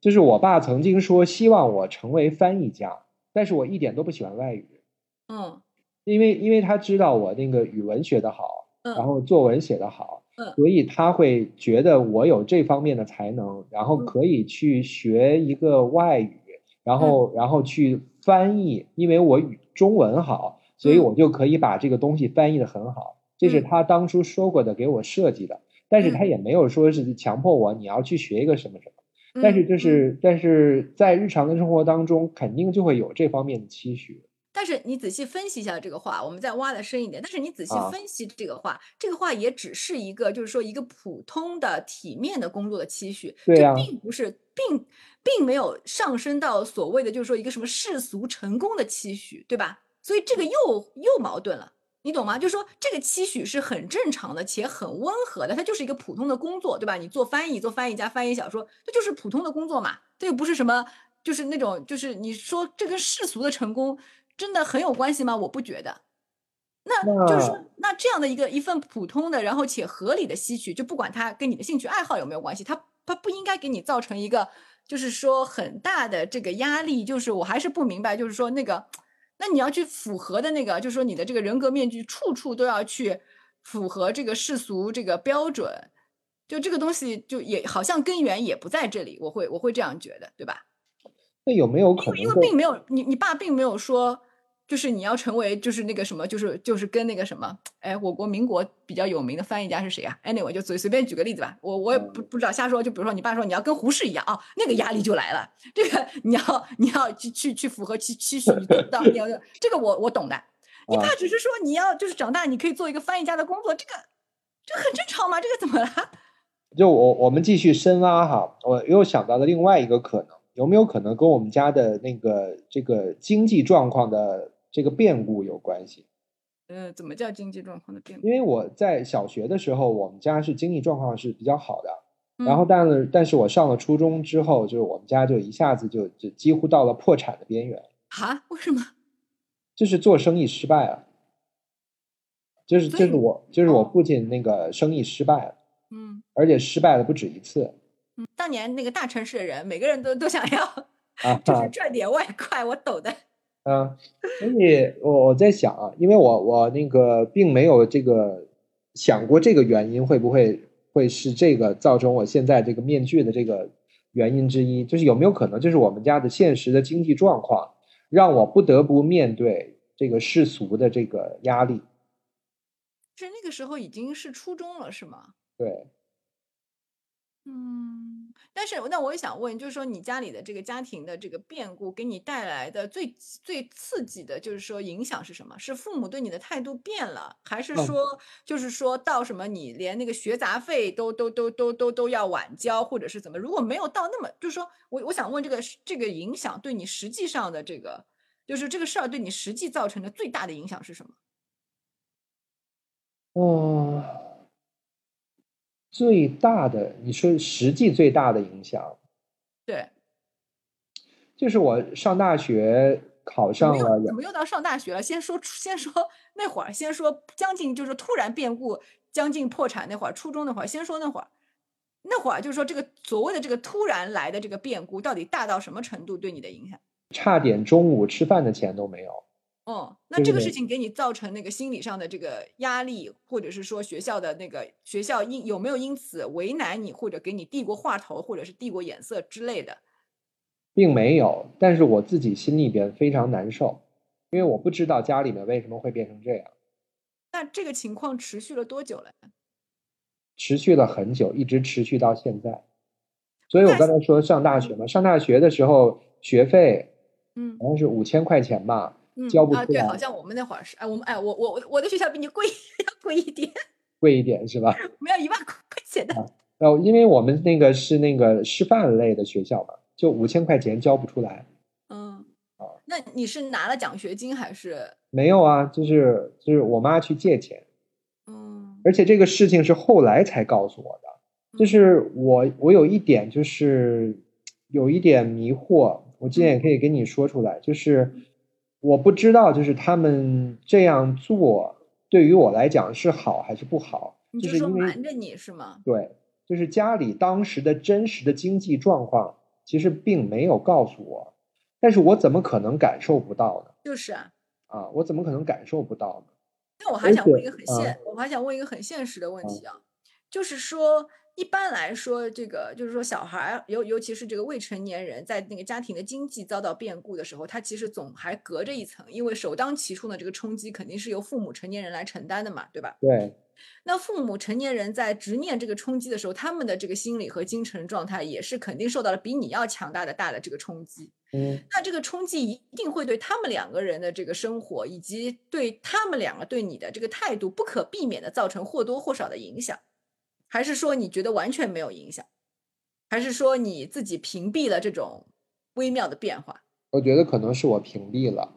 就是我爸曾经说希望我成为翻译家，但是我一点都不喜欢外语。嗯，因为因为他知道我那个语文学得好，然后作文写得好。所以他会觉得我有这方面的才能，然后可以去学一个外语，然后然后去翻译，因为我语中文好，所以我就可以把这个东西翻译的很好。这是他当初说过的，给我设计的。但是他也没有说是强迫我你要去学一个什么什么。但是就是但是在日常的生活当中，肯定就会有这方面的期许。但是你仔细分析一下这个话，我们再挖的深一点。但是你仔细分析这个话，这个话也只是一个，就是说一个普通的体面的工作的期许，这并不是，并并没有上升到所谓的就是说一个什么世俗成功的期许，对吧？所以这个又又矛盾了，你懂吗？就是说这个期许是很正常的且很温和的，它就是一个普通的工作，对吧？你做翻译，做翻译家，翻译小说，这就是普通的工作嘛，这又不是什么，就是那种，就是你说这跟世俗的成功。真的很有关系吗？我不觉得。那就是说，那这样的一个一份普通的，然后且合理的吸取，就不管它跟你的兴趣爱好有没有关系，它它不应该给你造成一个，就是说很大的这个压力。就是我还是不明白，就是说那个，那你要去符合的那个，就是说你的这个人格面具处处都要去符合这个世俗这个标准，就这个东西就也好像根源也不在这里。我会我会这样觉得，对吧？那有没有可能？因为并没有你，你爸并没有说，就是你要成为就是那个什么，就是就是跟那个什么，哎，我国民国比较有名的翻译家是谁啊？Anyway，就随随便举个例子吧，我我也不不知道瞎说。就比如说你爸说你要跟胡适一样啊，那个压力就来了。这个你要你要去去去符合期期许，你做不到，你要这个我我懂的。你爸只是说你要就是长大你可以做一个翻译家的工作，这个这很正常吗？这个怎么了？就我我们继续深挖哈，我又想到了另外一个可能，有没有可能跟我们家的那个这个经济状况的？这个变故有关系，呃，怎么叫经济状况的变故？因为我在小学的时候，我们家是经济状况是比较好的，然后但是但是我上了初中之后，就是我们家就一下子就就几乎到了破产的边缘。啊？为什么？就是做生意失败了，就是就是我就是我父亲那个生意失败了，嗯，而且失败了不止一次。嗯，当年那个大城市的人，每个人都都想要，就是赚点外快，我抖的。嗯，所以我我在想啊，因为我我那个并没有这个想过这个原因会不会会是这个造成我现在这个面具的这个原因之一，就是有没有可能就是我们家的现实的经济状况让我不得不面对这个世俗的这个压力。是那个时候已经是初中了，是吗？对。嗯，但是那我也想问，就是说你家里的这个家庭的这个变故给你带来的最最刺激的，就是说影响是什么？是父母对你的态度变了，还是说就是说到什么你连那个学杂费都都都都都都要晚交，或者是怎么？如果没有到那么，就是说我我想问这个这个影响对你实际上的这个，就是这个事儿对你实际造成的最大的影响是什么？哦。最大的，你说实际最大的影响，对，就是我上大学考上了，怎么又到上大学了？先说 先说那会儿，先说将近就是突然变故，将近破产那会儿，初中那会儿，先说那会儿，那会儿就是说这个所谓的这个突然来的这个变故，到底大到什么程度对你的影响？差点中午吃饭的钱都没有。哦，那这个事情给你造成那个心理上的这个压力，或者是说学校的那个学校因有没有因此为难你，或者给你递过话头，或者是递过眼色之类的，并没有。但是我自己心里边非常难受，因为我不知道家里面为什么会变成这样。那这个情况持续了多久了？持续了很久，一直持续到现在。所以我刚才说上大学嘛，上大学的时候学费，嗯，好像是五千块钱吧。交不出来啊，对，好像我们那会儿是，哎，我们哎，我我我的学校比你贵，要贵一点，贵一点是吧？我们要一万块钱的。哦，因为我们那个是那个师范类的学校嘛，就五千块钱交不出来。嗯，哦，那你是拿了奖学金还是？没有啊，就是就是我妈去借钱。嗯，而且这个事情是后来才告诉我的，就是我我有一点就是有一点迷惑，我今天也可以跟你说出来，就是。我不知道，就是他们这样做对于我来讲是好还是不好？就是因为瞒着你是吗？对，就是家里当时的真实的经济状况其实并没有告诉我，但是我怎么可能感受不到呢？就是啊，啊，我怎么可能感受不到呢？那我还想问一个很现，我还想问一个很现实的问题啊，就是说。一般来说，这个就是说，小孩尤尤其是这个未成年人，在那个家庭的经济遭到变故的时候，他其实总还隔着一层，因为首当其冲的这个冲击肯定是由父母成年人来承担的嘛，对吧？对。那父母成年人在直面这个冲击的时候，他们的这个心理和精神状态也是肯定受到了比你要强大的大的这个冲击。嗯。那这个冲击一定会对他们两个人的这个生活，以及对他们两个对你的这个态度，不可避免的造成或多或少的影响。还是说你觉得完全没有影响？还是说你自己屏蔽了这种微妙的变化？我觉得可能是我屏蔽了。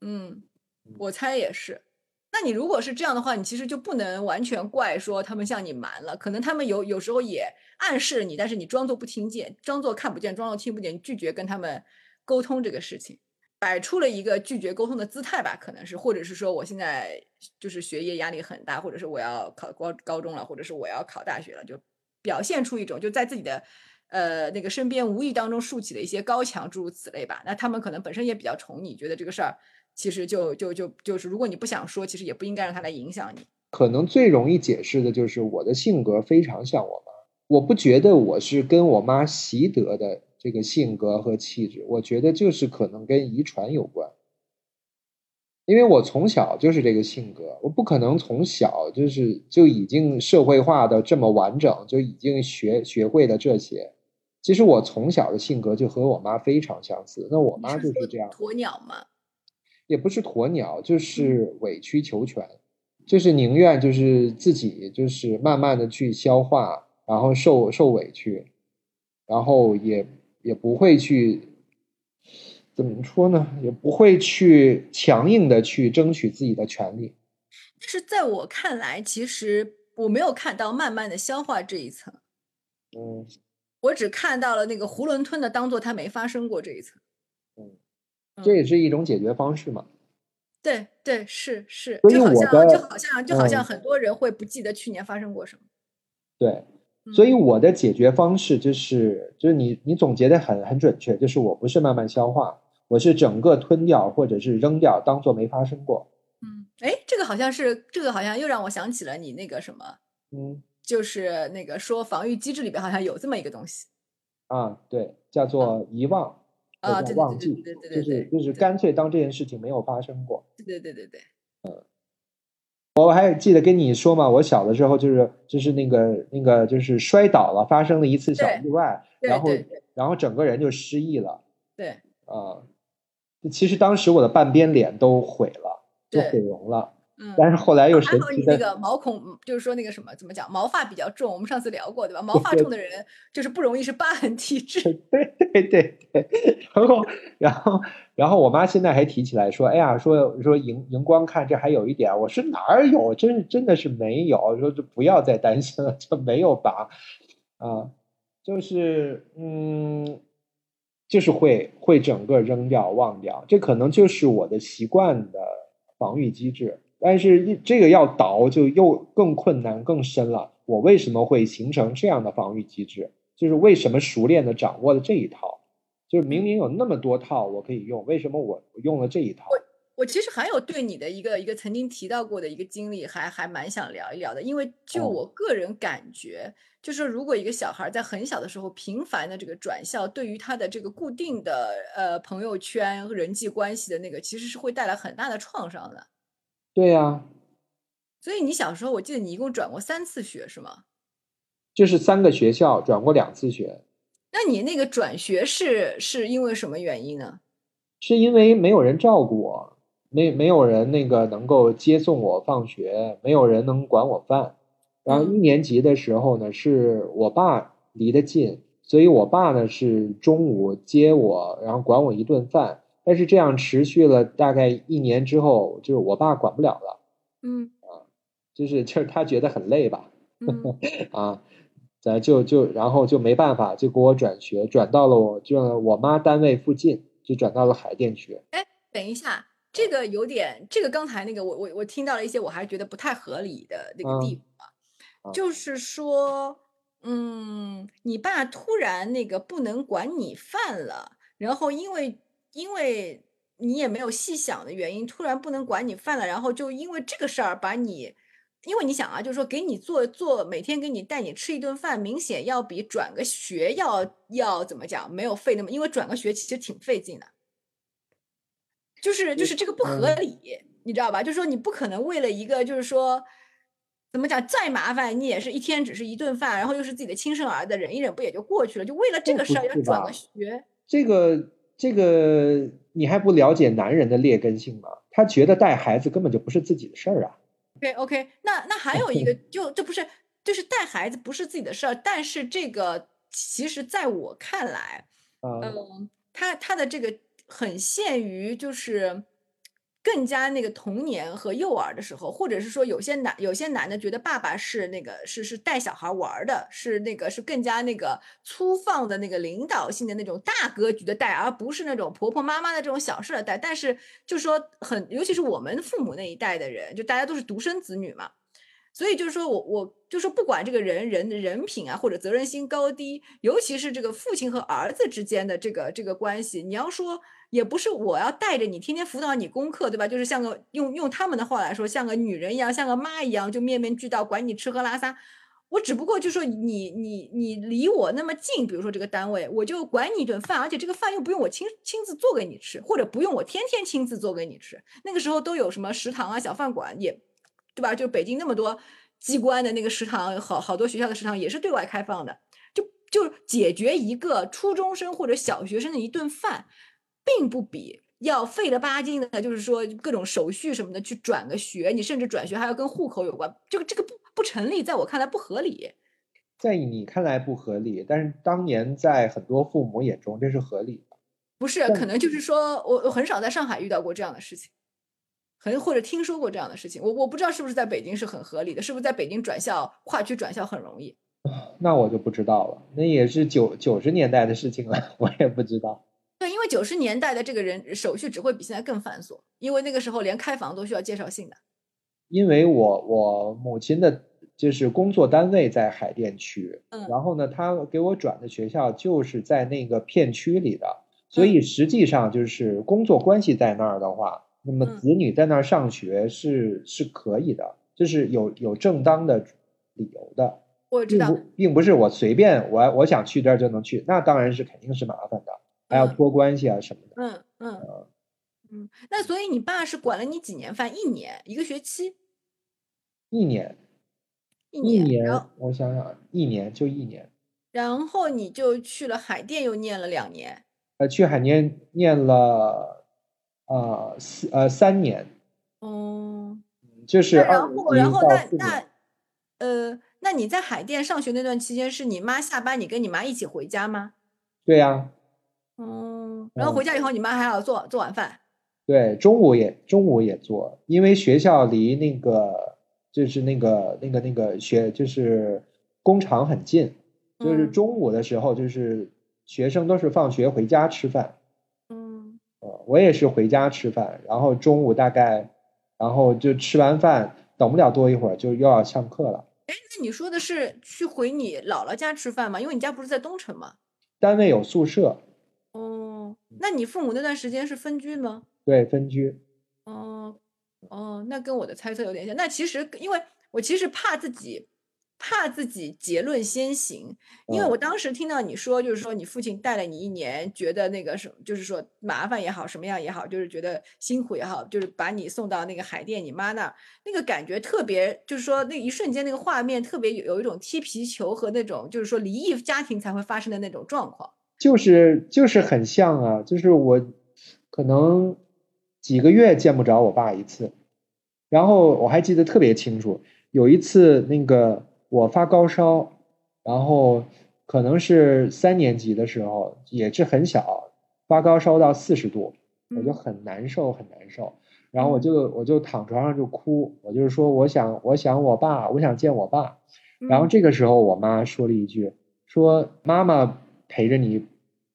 嗯，我猜也是。那你如果是这样的话，你其实就不能完全怪说他们向你瞒了，可能他们有有时候也暗示你，但是你装作不听见，装作看不见，装作听不见，拒绝跟他们沟通这个事情。摆出了一个拒绝沟通的姿态吧，可能是，或者是说我现在就是学业压力很大，或者是我要考高高中了，或者是我要考大学了，就表现出一种就在自己的呃那个身边无意当中竖起的一些高墙，诸如此类吧。那他们可能本身也比较宠你，觉得这个事儿其实就就就就是如果你不想说，其实也不应该让他来影响你。可能最容易解释的就是我的性格非常像我妈，我不觉得我是跟我妈习得的。这个性格和气质，我觉得就是可能跟遗传有关。因为我从小就是这个性格，我不可能从小就是就已经社会化的这么完整，就已经学学会了这些。其实我从小的性格就和我妈非常相似。那我妈就是这样，鸵鸟吗？也不是鸵鸟，就是委曲求全，就是宁愿就是自己就是慢慢的去消化，然后受受委屈，然后也也不会去。怎么说呢？也不会去强硬的去争取自己的权利。但是在我看来，其实我没有看到慢慢的消化这一层。嗯，我只看到了那个囫囵吞的当做它没发生过这一层。嗯，这也是一种解决方式嘛。对对是是，就好像就好像就好像很多人会不记得去年发生过什么。对。所以我的解决方式就是，就是你你总结的很很准确，就是我不是慢慢消化，我是整个吞掉或者是扔掉，当做没发生过。嗯，哎，这个好像是这个好像又让我想起了你那个什么，嗯，就是那个说防御机制里边好像有这么一个东西。啊，对，叫做遗忘啊，对忘记，对对对对，就是就是干脆当这件事情没有发生过。对对对对对，嗯。我还记得跟你说嘛，我小的时候就是就是那个那个就是摔倒了，发生了一次小意外，然后然后整个人就失忆了。对啊，其实当时我的半边脸都毁了，就毁容了。嗯，但是后来又神奇的，那个毛孔就是说那个什么怎么讲，毛发比较重。我们上次聊过对吧？毛发重的人就是不容易是疤痕体质。对对对对，然后然后然后我妈现在还提起来说，哎呀，说说荧荧光看这还有一点，我说哪儿有，真是真的是没有，说就不要再担心了，就没有疤啊，就是嗯，就是会会整个扔掉忘掉，这可能就是我的习惯的防御机制。但是这个要倒就又更困难更深了。我为什么会形成这样的防御机制？就是为什么熟练的掌握了这一套？就是明明有那么多套我可以用，为什么我用了这一套？我我其实还有对你的一个一个曾经提到过的一个经历，还还蛮想聊一聊的。因为就我个人感觉，就是如果一个小孩在很小的时候频繁的这个转校，对于他的这个固定的呃朋友圈人际关系的那个，其实是会带来很大的创伤的。对呀，所以你小时候，我记得你一共转过三次学，是吗？就是三个学校转过两次学。那你那个转学是是因为什么原因呢？是因为没有人照顾我，没没有人那个能够接送我放学，没有人能管我饭。然后一年级的时候呢，是我爸离得近，所以我爸呢是中午接我，然后管我一顿饭。但是这样持续了大概一年之后，就是我爸管不了了，嗯啊，就是就是他觉得很累吧，嗯 啊，咱就就然后就没办法，就给我转学，转到了我就我妈单位附近，就转到了海淀区。哎，等一下，这个有点，这个刚才那个我我我听到了一些我还是觉得不太合理的那个地方，就是说，嗯，你爸突然那个不能管你饭了，然后因为。因为你也没有细想的原因，突然不能管你饭了，然后就因为这个事儿把你，因为你想啊，就是说给你做做每天给你带你吃一顿饭，明显要比转个学要要怎么讲没有费那么，因为转个学其实挺费劲的，就是就是这个不合理，你知道吧？就是说你不可能为了一个就是说怎么讲再麻烦，你也是一天只是一顿饭，然后又是自己的亲生儿子，忍一忍不也就过去了？就为了这个事儿要转个学，这个。这个你还不了解男人的劣根性吗？他觉得带孩子根本就不是自己的事儿啊。OK OK，那那还有一个，就这不是就是带孩子不是自己的事儿，但是这个其实在我看来，嗯，他他的这个很限于就是。更加那个童年和幼儿的时候，或者是说有些男有些男的觉得爸爸是那个是是带小孩玩的，是那个是更加那个粗放的那个领导性的那种大格局的带，而不是那种婆婆妈妈的这种小事的带。但是就说很，尤其是我们父母那一代的人，就大家都是独生子女嘛，所以就是说我我就说不管这个人人的人品啊或者责任心高低，尤其是这个父亲和儿子之间的这个这个关系，你要说。也不是我要带着你天天辅导你功课，对吧？就是像个用用他们的话来说，像个女人一样，像个妈一样，就面面俱到，管你吃喝拉撒。我只不过就说你你你离我那么近，比如说这个单位，我就管你一顿饭，而且这个饭又不用我亲亲自做给你吃，或者不用我天天亲自做给你吃。那个时候都有什么食堂啊、小饭馆，也对吧？就北京那么多机关的那个食堂，好好多学校的食堂也是对外开放的，就就解决一个初中生或者小学生的一顿饭，并不比。要费了吧唧的，就是说各种手续什么的去转个学，你甚至转学还要跟户口有关，这个这个不不成立，在我看来不合理。在你看来不合理，但是当年在很多父母眼中这是合理的。不是，可能就是说我我很少在上海遇到过这样的事情，很或者听说过这样的事情，我我不知道是不是在北京是很合理的，是不是在北京转校跨区转校很容易？那我就不知道了，那也是九九十年代的事情了，我也不知道。对，因为九十年代的这个人手续只会比现在更繁琐，因为那个时候连开房都需要介绍信的。因为我我母亲的就是工作单位在海淀区，嗯，然后呢，他给我转的学校就是在那个片区里的，所以实际上就是工作关系在那儿的话，那么子女在那儿上学是是可以的，就是有有正当的理由的。我知道，并不是我随便我我想去这儿就能去，那当然是肯定是麻烦的。还要托关系啊什么的。嗯嗯嗯，那所以你爸是管了你几年饭？一年？一个学期？一年。一年。我想想，一年就一年。然后你就去了海淀，又念了两年。呃，去海淀念了呃四呃三年。哦。就是然后然后那那呃，那你在海淀上学那段期间，是你妈下班，你跟你妈一起回家吗？对呀。哦，然后回家以后，你妈还要做做晚饭。对，中午也中午也做，因为学校离那个就是那个那个那个学就是工厂很近，就是中午的时候，就是学生都是放学回家吃饭。嗯，我也是回家吃饭，然后中午大概，然后就吃完饭，等不了多一会儿，就又要上课了。哎，那你说的是去回你姥姥家吃饭吗？因为你家不是在东城吗？单位有宿舍。哦，那你父母那段时间是分居吗？对，分居。哦，哦，那跟我的猜测有点像。那其实，因为我其实怕自己，怕自己结论先行，因为我当时听到你说，就是说你父亲带了你一年，觉得那个什么，就是说麻烦也好，什么样也好，就是觉得辛苦也好，就是把你送到那个海淀你妈那儿，那个感觉特别，就是说那一瞬间那个画面特别有有一种踢皮球和那种就是说离异家庭才会发生的那种状况。就是就是很像啊，就是我可能几个月见不着我爸一次，然后我还记得特别清楚，有一次那个我发高烧，然后可能是三年级的时候，也是很小，发高烧到四十度，我就很难受很难受，然后我就我就躺床上就哭，我就是说我想我想我爸，我想见我爸，然后这个时候我妈说了一句，说妈妈。陪着你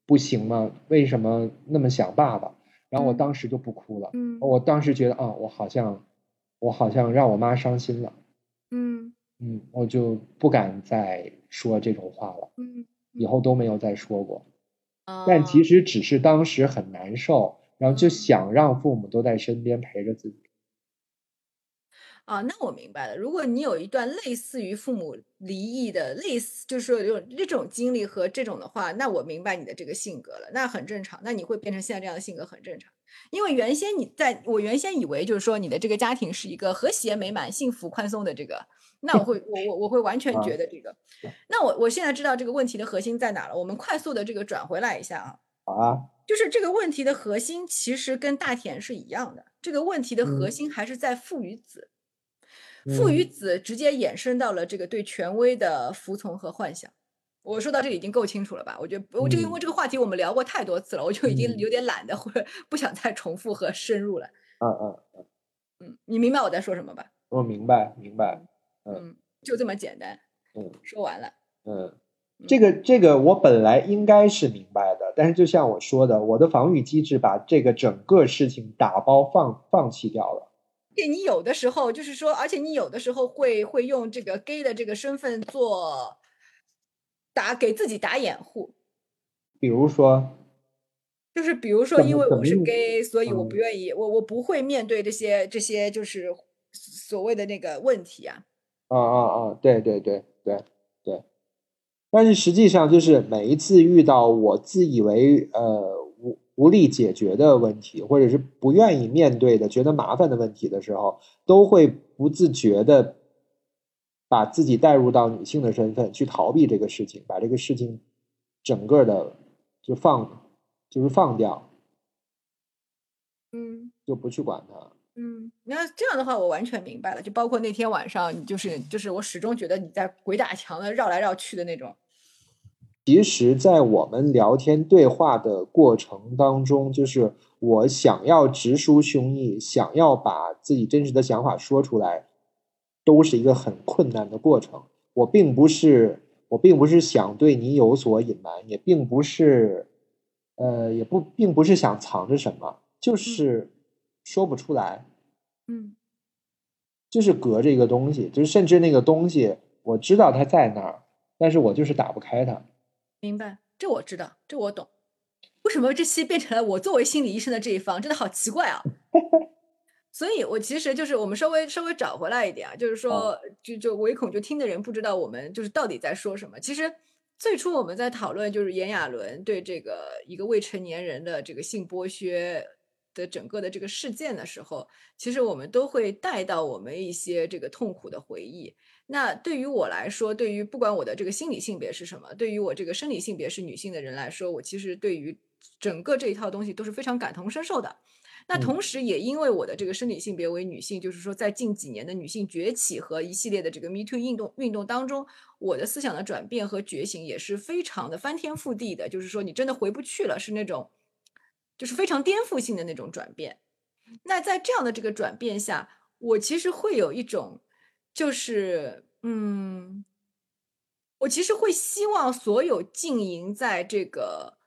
不行吗？为什么那么想爸爸？然后我当时就不哭了。嗯，我当时觉得啊，我好像，我好像让我妈伤心了。嗯嗯，我就不敢再说这种话了。嗯，以后都没有再说过。但其实只是当时很难受，然后就想让父母都在身边陪着自己。啊，那我明白了。如果你有一段类似于父母离异的类似，就是说有这种经历和这种的话，那我明白你的这个性格了，那很正常。那你会变成现在这样的性格很正常，因为原先你在我原先以为就是说你的这个家庭是一个和谐美满、幸福宽松的这个，那我会我我我会完全觉得这个。那我我现在知道这个问题的核心在哪了。我们快速的这个转回来一下啊。好啊。就是这个问题的核心其实跟大田是一样的，这个问题的核心还是在父与子。父与子直接衍生到了这个对权威的服从和幻想。我说到这里已经够清楚了吧？我觉得我这个因为这个话题我们聊过太多次了，我就已经有点懒得或者不想再重复和深入了。嗯嗯嗯，嗯，你明白我在说什么吧？我明白明白。嗯，就这么简单。嗯，说完了。嗯，这个这个我本来应该是明白的，但是就像我说的，我的防御机制把这个整个事情打包放放弃掉了。且你有的时候就是说，而且你有的时候会会用这个 gay 的这个身份做打给自己打掩护，比如说，就是比如说，因为我是 gay，所以我不愿意，我我不会面对这些这些就是所谓的那个问题啊。啊啊啊！对对对对对。但是实际上，就是每一次遇到我自以为呃无无力解决的问题，或者是不愿意面对的、觉得麻烦的问题的时候，都会不自觉的把自己带入到女性的身份去逃避这个事情，把这个事情整个的就放就是放掉，嗯就不去管它。嗯，那这样的话，我完全明白了。就包括那天晚上，你就是就是我始终觉得你在鬼打墙的绕来绕去的那种。其实，在我们聊天对话的过程当中，就是我想要直抒胸臆，想要把自己真实的想法说出来，都是一个很困难的过程。我并不是，我并不是想对你有所隐瞒，也并不是，呃，也不，并不是想藏着什么，就是说不出来。嗯，就是隔着一个东西，就是甚至那个东西，我知道它在那儿，但是我就是打不开它。明白，这我知道，这我懂。为什么这期变成了我作为心理医生的这一方？真的好奇怪啊！所以，我其实就是我们稍微稍微找回来一点啊，就是说，就就唯恐就听的人不知道我们就是到底在说什么。其实最初我们在讨论就是炎亚纶对这个一个未成年人的这个性剥削的整个的这个事件的时候，其实我们都会带到我们一些这个痛苦的回忆。那对于我来说，对于不管我的这个心理性别是什么，对于我这个生理性别是女性的人来说，我其实对于整个这一套东西都是非常感同身受的。那同时，也因为我的这个生理性别为女性，就是说，在近几年的女性崛起和一系列的这个 Me Too 运动运动当中，我的思想的转变和觉醒也是非常的翻天覆地的。就是说，你真的回不去了，是那种就是非常颠覆性的那种转变。那在这样的这个转变下，我其实会有一种。就是，嗯，我其实会希望所有经营在这个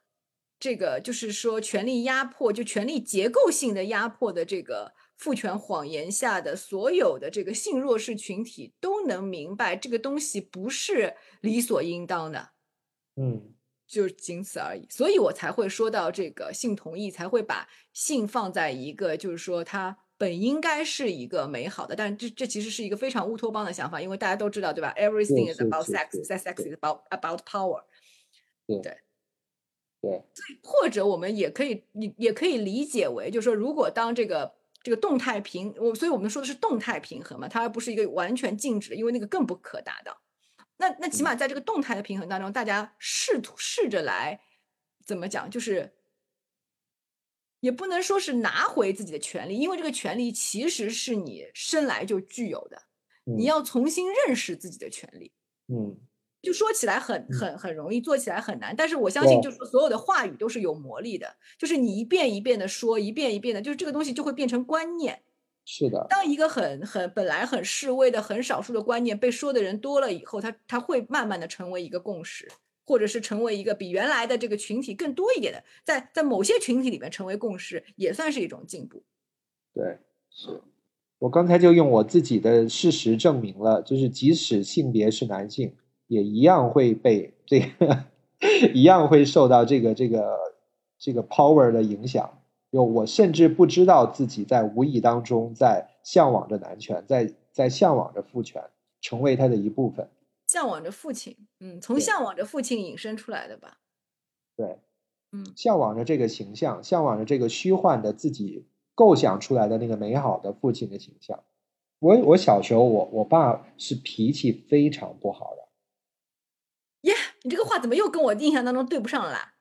这个，就是说权力压迫，就权力结构性的压迫的这个父权谎言下的所有的这个性弱势群体，都能明白这个东西不是理所应当的，嗯，就仅此而已。所以我才会说到这个性同意，才会把性放在一个，就是说它。本应该是一个美好的，但这这其实是一个非常乌托邦的想法，因为大家都知道，对吧？Everything is about sex, sex is about about power。对对对，或者我们也可以，也也可以理解为，就是说，如果当这个这个动态平，我所以我们说的是动态平衡嘛，它不是一个完全静止的，因为那个更不可达到。那那起码在这个动态的平衡当中，大家试图试着来怎么讲，就是。也不能说是拿回自己的权利，因为这个权利其实是你生来就具有的，你要重新认识自己的权利。嗯，就说起来很很很容易，做起来很难。但是我相信，就是所有的话语都是有魔力的，就是你一遍一遍的说，一遍一遍的，就是这个东西就会变成观念。是的，当一个很很本来很示威的很少数的观念被说的人多了以后，他他会慢慢的成为一个共识。或者是成为一个比原来的这个群体更多一点的，在在某些群体里面成为共识，也算是一种进步。对，是我刚才就用我自己的事实证明了，就是即使性别是男性，也一样会被这个，一样会受到这个这个这个 power 的影响。就我甚至不知道自己在无意当中在向往着男权，在在向往着父权，成为他的一部分。向往着父亲，嗯，从向往着父亲引申出来的吧？对，嗯，向往着这个形象，向往着这个虚幻的自己构想出来的那个美好的父亲的形象。我我小时候，我我爸是脾气非常不好的。耶，你这个话怎么又跟我印象当中对不上了啦？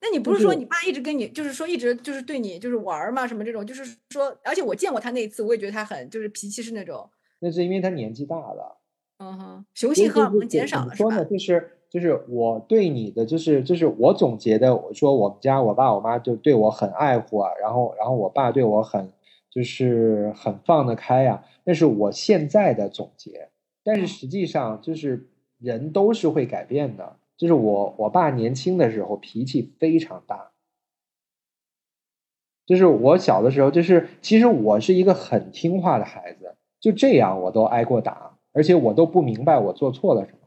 那你不是说你爸一直跟你，就是说一直就是对你就是玩嘛，什么这种，就是说，而且我见过他那一次，我也觉得他很就是脾气是那种。那是因为他年纪大了。嗯哼，雄性荷尔蒙减少了是吧？说呢，就是就是我对你的，就是就是我总结的，我说我们家我爸我妈就对我很爱护啊，然后然后我爸对我很就是很放得开呀，那是我现在的总结。但是实际上就是人都是会改变的，就是我我爸年轻的时候脾气非常大，就是我小的时候，就是其实我是一个很听话的孩子，就这样我都挨过打。而且我都不明白我做错了什么。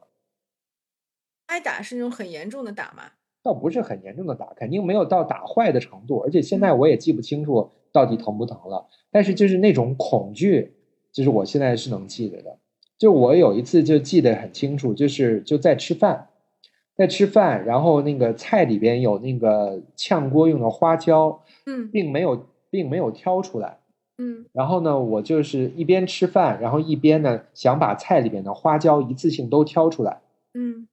挨打是那种很严重的打吗？倒不是很严重的打，肯定没有到打坏的程度。而且现在我也记不清楚到底疼不疼了。但是就是那种恐惧，就是我现在是能记得的。就我有一次就记得很清楚，就是就在吃饭，在吃饭，然后那个菜里边有那个炝锅用的花椒，嗯并没有并没有挑出来。嗯然后呢，我就是一边吃饭，然后一边呢想把菜里边的花椒一次性都挑出来。嗯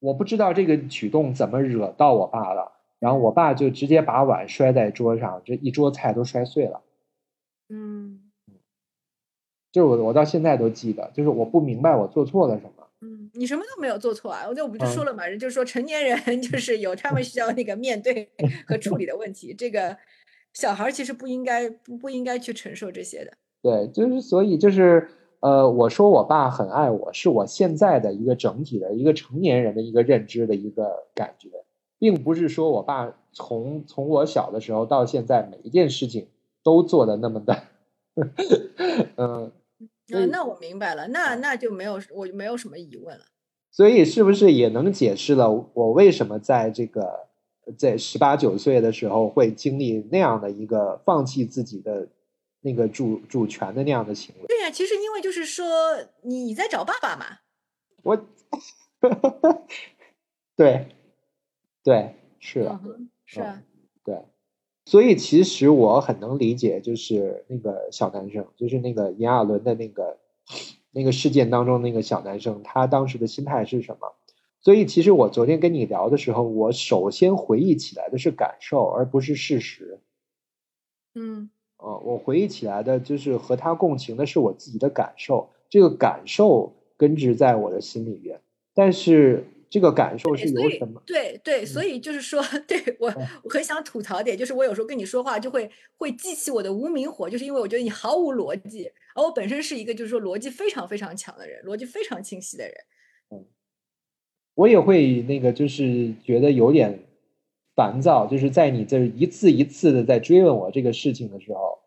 我不知道这个举动怎么惹到我爸了，然后我爸就直接把碗摔在桌上，这一桌菜都摔碎了。嗯就是我我到现在都记得，就是我不明白我做错了什么。嗯，你什么都没有做错啊！我就我不就说嗯了嘛，人就说成年人 就是有他们需要那个面对 和处理的问题，这个小孩儿其实不应该不不应该去承受这些的。对，就是所以就是呃，我说我爸很爱我，是我现在的一个整体的一个成年人的一个认知的一个感觉，并不是说我爸从从我小的时候到现在每一件事情都做的那么的，嗯，嗯，那。我明白了，那那就没有我就没有什么疑问了。所以是不是也能解释了我为什么在这个在十八九岁的时候会经历那样的一个放弃自己的那个主主权的那样的行为？对呀、其实因为就是说你你在找爸爸嘛，我，对，对，是的嗯，哼，是嗯啊，对，所以其实我很能理解，就是那个小男生，就是那个炎亚纶的那个那个事件当中那个小男生，他当时的心态是什么？所以其实我昨天跟你聊的时候，我首先回忆起来的是感受，而不是事实。嗯呃，我回忆起来的就是和他共情的是我自己的感受，这个感受根植在我的心里边，但是这个感受是对，所以由什么？对对，所嗯以就是说，对我嗯我很想吐槽点，就是我有时候跟你说话就会会激起我的无名火，就是因为我觉得你毫无逻辑，而我本身是一个就是说逻辑非常非常强的人，逻辑非常清晰的人。嗯我也会那个，就是觉得有点烦躁，就是在你这一次一次的在追问我这个事情的时候，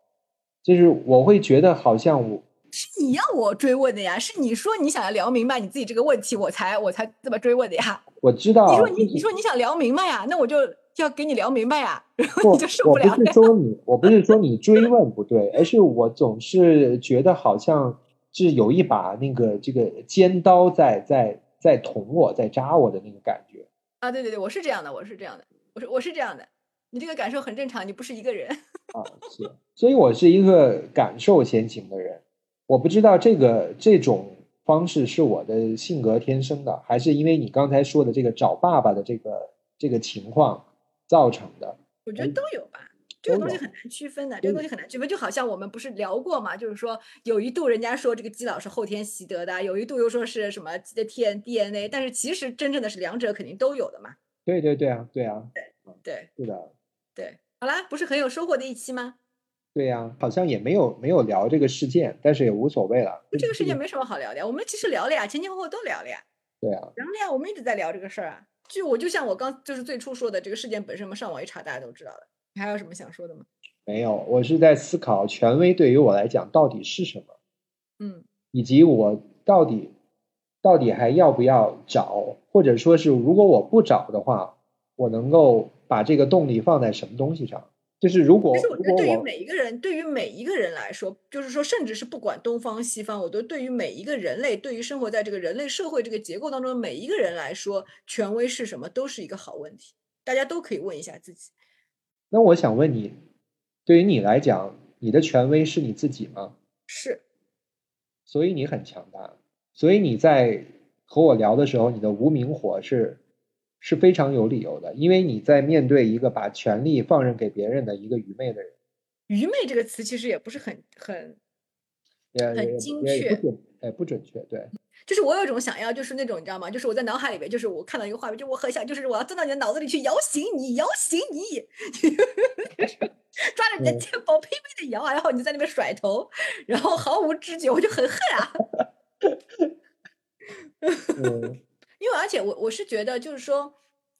就是我会觉得好像我是你要我追问的呀，是你说你想要聊明白你自己这个问题，我才我才这么追问的呀。我知道，你说你你说你想聊明白呀，那我就要给你聊明白呀，然后不你就受 我不是不了了呀。说你，我不是说你追问不对，而是我总是觉得好像是有一把那个这个尖刀在在在捅我，在扎我的那个感觉。啊，对对对，我是这样的，我是这样的，我是我是这样的，你这个感受很正常，你不是一个人。啊，是，所以我是一个感受先行的人。我不知道这个这种方式是我的性格天生的，还是因为你刚才说的这个找爸爸的这个这个情况造成的。我觉得嗯都有吧，这个东西很难区分的，这个东西很难区分。就好像我们不是聊过嘛，就是说有一度人家说这个基佬是后天习得的，有一度又说是什么的 T N D N A，但是其实真正的是两者肯定都有的嘛。对对对啊，对啊，对是的，对，好啦，不是很有收获的一期吗？对呀、好像也没有没有聊这个事件，但是也无所谓了。这个事件没什么好聊的呀，我们其实聊了呀，前前后后都聊了呀，对啊，聊了呀，我们一直在聊这个事儿啊。就我就像我刚就是最初说的，这个事件本身嘛，上网一查大家都知道了。你还有什么想说的吗？没有，我是在思考权威对于我来讲到底是什么，嗯以及我到底到底还要不要找，或者说是如果我不找的话，我能够把这个动力放在什么东西上？就是如果但是我觉得，对于每一个人，对于每一个人来说，就是说，甚至是不管东方西方，我觉得对于每一个人类，对于生活在这个人类社会这个结构当中的每一个人来说，权威是什么，都是一个好问题。大家都可以问一下自己。那我想问你，对于你来讲，你的权威是你自己吗？是，所以你很强大，所以你在和我聊的时候，你的无名火是是非常有理由的，因为你在面对一个把权力放任给别人的一个愚昧的人，愚昧这个词其实也不是很很，很精确不准，哎，不准确，对，就是我有一种想要，就是那种你知道吗？就是我在脑海里面，就是我看到一个画面，就我很想，就是我要钻到你的脑子里去摇醒你，摇醒你，抓着你的嗯肩膀拼命的摇，然后你就在那边甩头，然后毫无知觉，我就很恨啊。嗯因为而且我我是觉得就是说，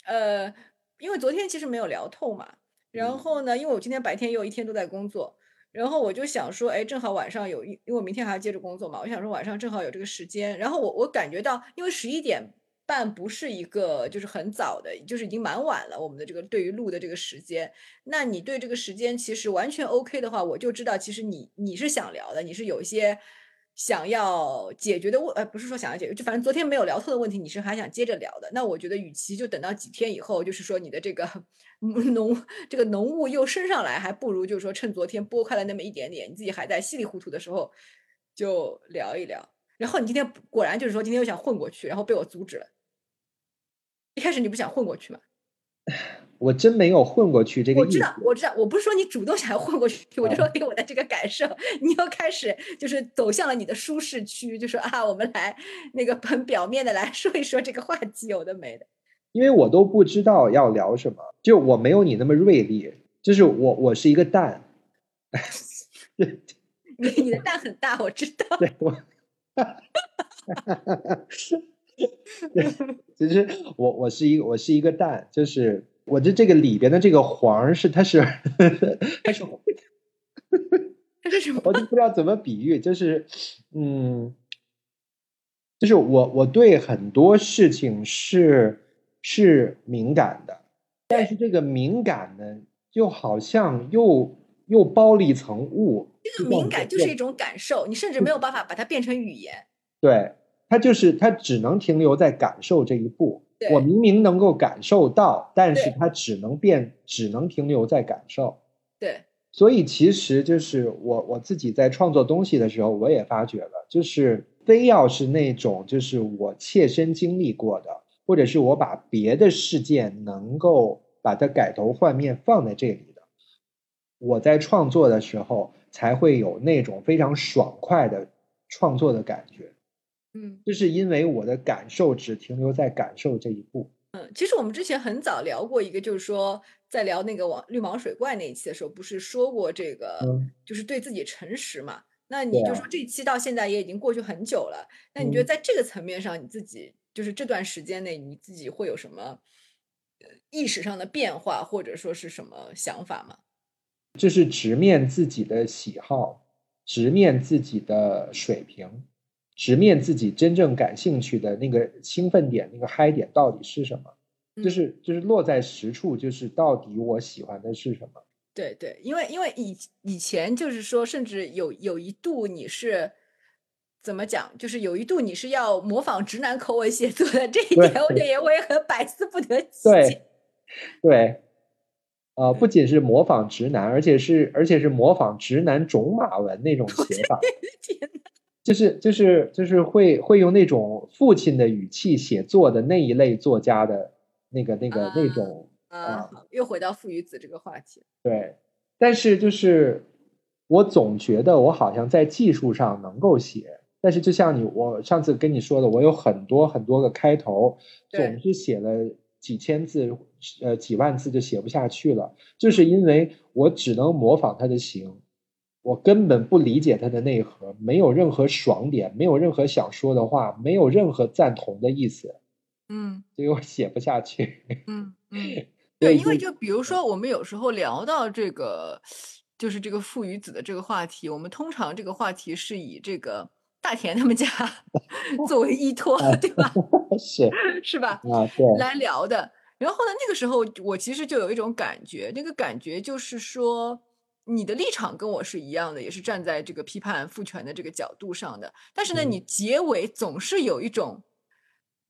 呃，因为昨天其实没有聊透嘛，然嗯。后呢，因为我今天白天也有一天都在工作，然后我就想说，哎，正好晚上有一，因为我明天还要接着工作嘛，我想说晚上正好有这个时间，然后我我感觉到，因为十一点半不是一个就是很早的，就是已经蛮晚了，我们的这个对于录的这个时间，那你对这个时间其实完全 OK 的话，我就知道其实你你是想聊的，你是有一些想要解决的问，呃，不是说想要解决，就反正昨天没有聊透的问题，你是还想接着聊的。那我觉得，与其就等到几天以后，就是说你的这个浓这个浓雾又升上来，还不如就是说趁昨天拨开了那么一点点，你自己还在稀里糊涂的时候就聊一聊。然后你今天果然就是说今天又想混过去，然后被我阻止了。一开始你不想混过去吗？我真没有混过去，这个我知道，我知道，我不是说你主动想要混过去，我就说给我的这个感受，你又开始就是走向了你的舒适区，就说啊，我们来那个很表面的来说一说这个话题，有的没的。因为我都不知道要聊什么，就我没有你那么锐利，就是我我是一个蛋，你你的蛋很大，我知道。对我。其实我我是一我是一个蛋，就是我的这个里边的这个黄是它是它是 它是什么？我就不知道怎么比喻，就是嗯，就是我我对很多事情是是敏感的，但是这个敏感呢，就好像又又包了一层雾。这个敏感就是一种感受，你甚至没有办法把它变成语言。对。他就是他只能停留在感受这一步。我明明能够感受到，但是他只能变，只能停留在感受。对，所以其实就是我我自己在创作东西的时候，我也发觉了，就是非要是那种就是我切身经历过的，或者是我把别的事件能够把它改头换面放在这里的，我在创作的时候才会有那种非常爽快的创作的感觉。嗯，就是因为我的感受只停留在感受这一步。嗯，其实我们之前很早聊过一个，就是说在聊那个网绿毛水怪那一期的时候，不是说过这个，就是对自己诚实嘛？那你就说这一期到现在也已经过去很久了，那你觉得在这个层面上，你自己就是这段时间内你自己会有什么意识上的变化，或者说是什么想法吗？就是直面自己的喜好，直面自己的水平。直面自己真正感兴趣的那个兴奋点，那个嗨点到底是什么？就是就是落在实处，就是到底我喜欢的是什么？对对，因为因为以以前就是说，甚至有有一度你是怎么讲？就是有一度你是要模仿直男口吻写作的，这一点我也我也很百思不得其解。对，呃，不仅是模仿直男，而且是而且是模仿直男种马文那种 写法。天哪！就是就是就是会会用那种父亲的语气写作的那一类作家的那个那个那种啊，又回到父与子这个话题。对，但是就是我总觉得我好像在技术上能够写，但是就像你我上次跟你说的，我有很多很多个开头，总是写了几千字呃几万字就写不下去了，就是因为我只能模仿他的形。我根本不理解它的内核，没有任何爽点，没有任何想说的话，没有任何赞同的意思，嗯，所以我写不下去。嗯嗯，对，因为就比如说，我们有时候聊到这个，就是这个父与子的这个话题，我们通常这个话题是以这个大田他们家 作为依托，对吧？是是吧？啊，对，来聊的。然后呢，那个时候我其实就有一种感觉，那个感觉就是说。你的立场跟我是一样的，也是站在这个批判父权的这个角度上的。但是呢，你结尾总是有一种，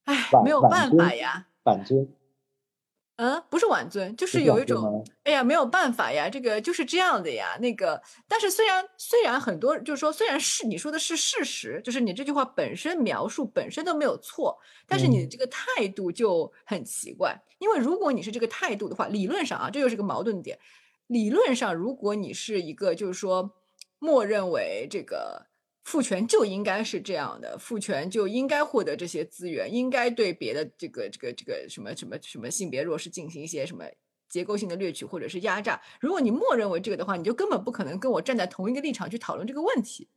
哎，没有办法呀，反尊。嗯，不是晚尊，就是有一种，哎呀，没有办法呀，这个就是这样的呀。那个，但是虽然虽然很多，就是说，虽然是你说的是事实，就是你这句话本身描述本身都没有错，但是你的这个态度就很奇怪。因为如果你是这个态度的话，理论上啊，这就是个矛盾点。理论上，如果你是一个，就是说，默认为这个父权就应该是这样的，父权就应该获得这些资源，应该对别的这个这个这个什么什么什么性别弱势进行一些什么结构性的掠取或者是压榨。如果你默认为这个的话，你就根本不可能跟我站在同一个立场去讨论这个问题。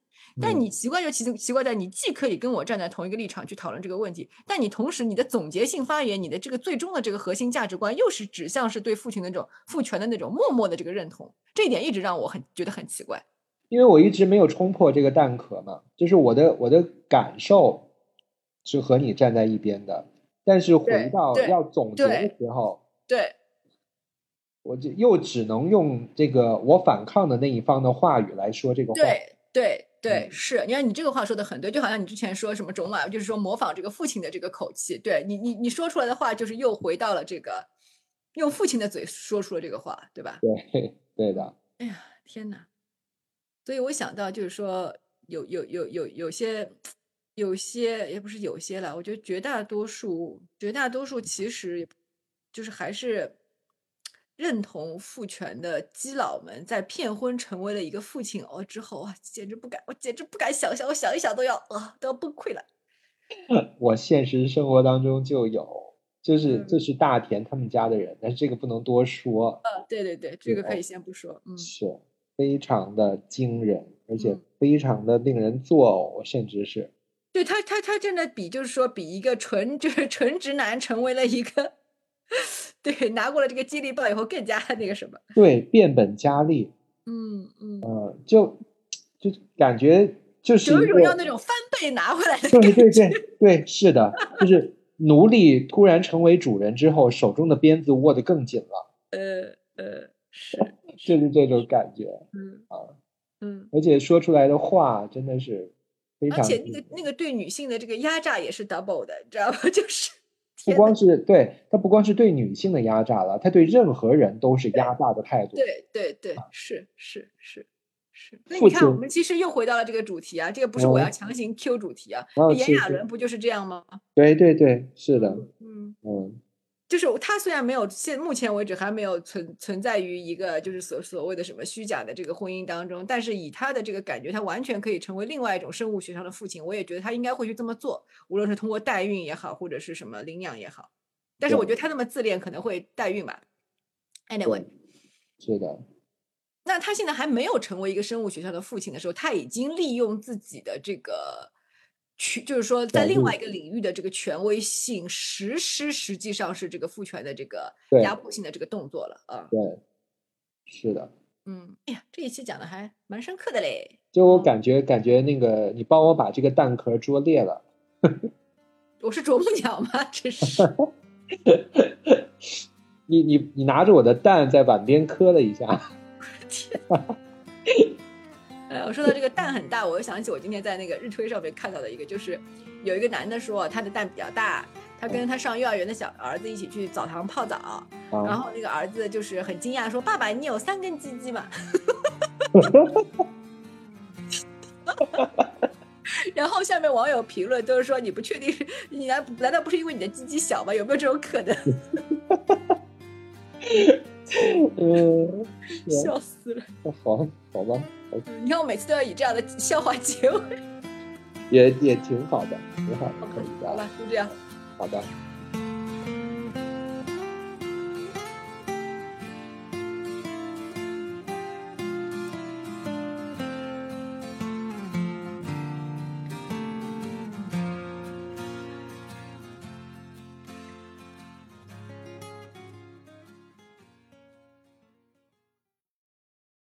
但你奇怪就奇奇怪在，你既可以跟我站在同一个立场去讨论这个问题，但你同时你的总结性发言，你的这个最终的这个核心价值观，又是指向是对父亲那种父权的那种默默的这个认同，这一点一直让我很觉得很奇怪。因为我一直没有冲破这个蛋壳嘛，就是我的我的感受是和你站在一边的，但是回到要总结的时候，对，我就又只能用这个我反抗的那一方的话语来说这个话。对对。对，是，你看你这个话说的很对，就好像你之前说什么种马，就是说模仿这个父亲的这个口气，对你，你你说出来的话，就是又回到了这个用父亲的嘴说出了这个话，对吧？对，对的。哎呀，天哪！所以我想到就是说，有有有有有些有些也不是有些了，我觉得绝大多数绝大多数其实就是还是。认同父权的基佬们在骗婚成为了一个父亲哦之后啊，简直不敢，我简直不敢想象，我想一想都要啊，都要崩溃了。我现实生活当中就有，就是这是大田他们家的人，但是这个不能多说。呃，对对对，这个可以先不说。嗯，是非常的惊人，而且非常的令人作呕，甚至是。对他，他他真的比就是说比一个纯就是纯直男成为了一个。对，拿过了这个激励棒以后，更加那个什么？对，变本加厉。嗯嗯。呃，就就感觉就是有一种要那种翻倍拿回来的感觉。对对对对，是的，就是奴隶突然成为主人之后，手中的鞭子握得更紧了。呃呃，是，就是这种感觉。嗯啊嗯，而且说出来的话真的是。而且那个那个对女性的这个压榨也是 double 的，你知道吗？就是。不光是对他，不光是对女性的压榨了，他对任何人都是压榨的态度。对对对，是是是是。那你看，我们其实又回到了这个主题啊，这个不是我要强行 Q 主题啊，炎亚纶不就是这样吗？对对对，是的，嗯嗯。就是他虽然没有现目前为止还没有存存在于一个就是所所谓的什么虚假的这个婚姻当中，但是以他的这个感觉，他完全可以成为另外一种生物学上的父亲。我也觉得他应该会去这么做，无论是通过代孕也好，或者是什么领养也好。但是我觉得他那么自恋，可能会代孕吧。Anyway，是的。那他现在还没有成为一个生物学上的父亲的时候，他已经利用自己的这个。权就是说，在另外一个领域的这个权威性实施，实际上是这个父权的这个压迫性的这个动作了啊。对，是的。嗯，哎呀，这一期讲的还蛮深刻的嘞。就我感觉，感觉那个你帮我把这个蛋壳啄裂了。我是啄木鸟吗？这是。你你你拿着我的蛋在碗边磕了一下。天。呃，我说到这个蛋很大，我又想起我今天在那个日推上面看到的一个，就是有一个男的说他的蛋比较大，他跟他上幼儿园的小儿子一起去澡堂泡澡，然后那个儿子就是很惊讶说：“爸爸，你有三根鸡鸡吗？” 然后下面网友评论都是说：“你不确定，你难难道不是因为你的鸡鸡小吗？有没有这种可能？” 嗯，笑死了。好，好吧。你看，我每次都要以这样的笑话结尾，也也挺好的，挺好的，可以的好了，就这样。好的。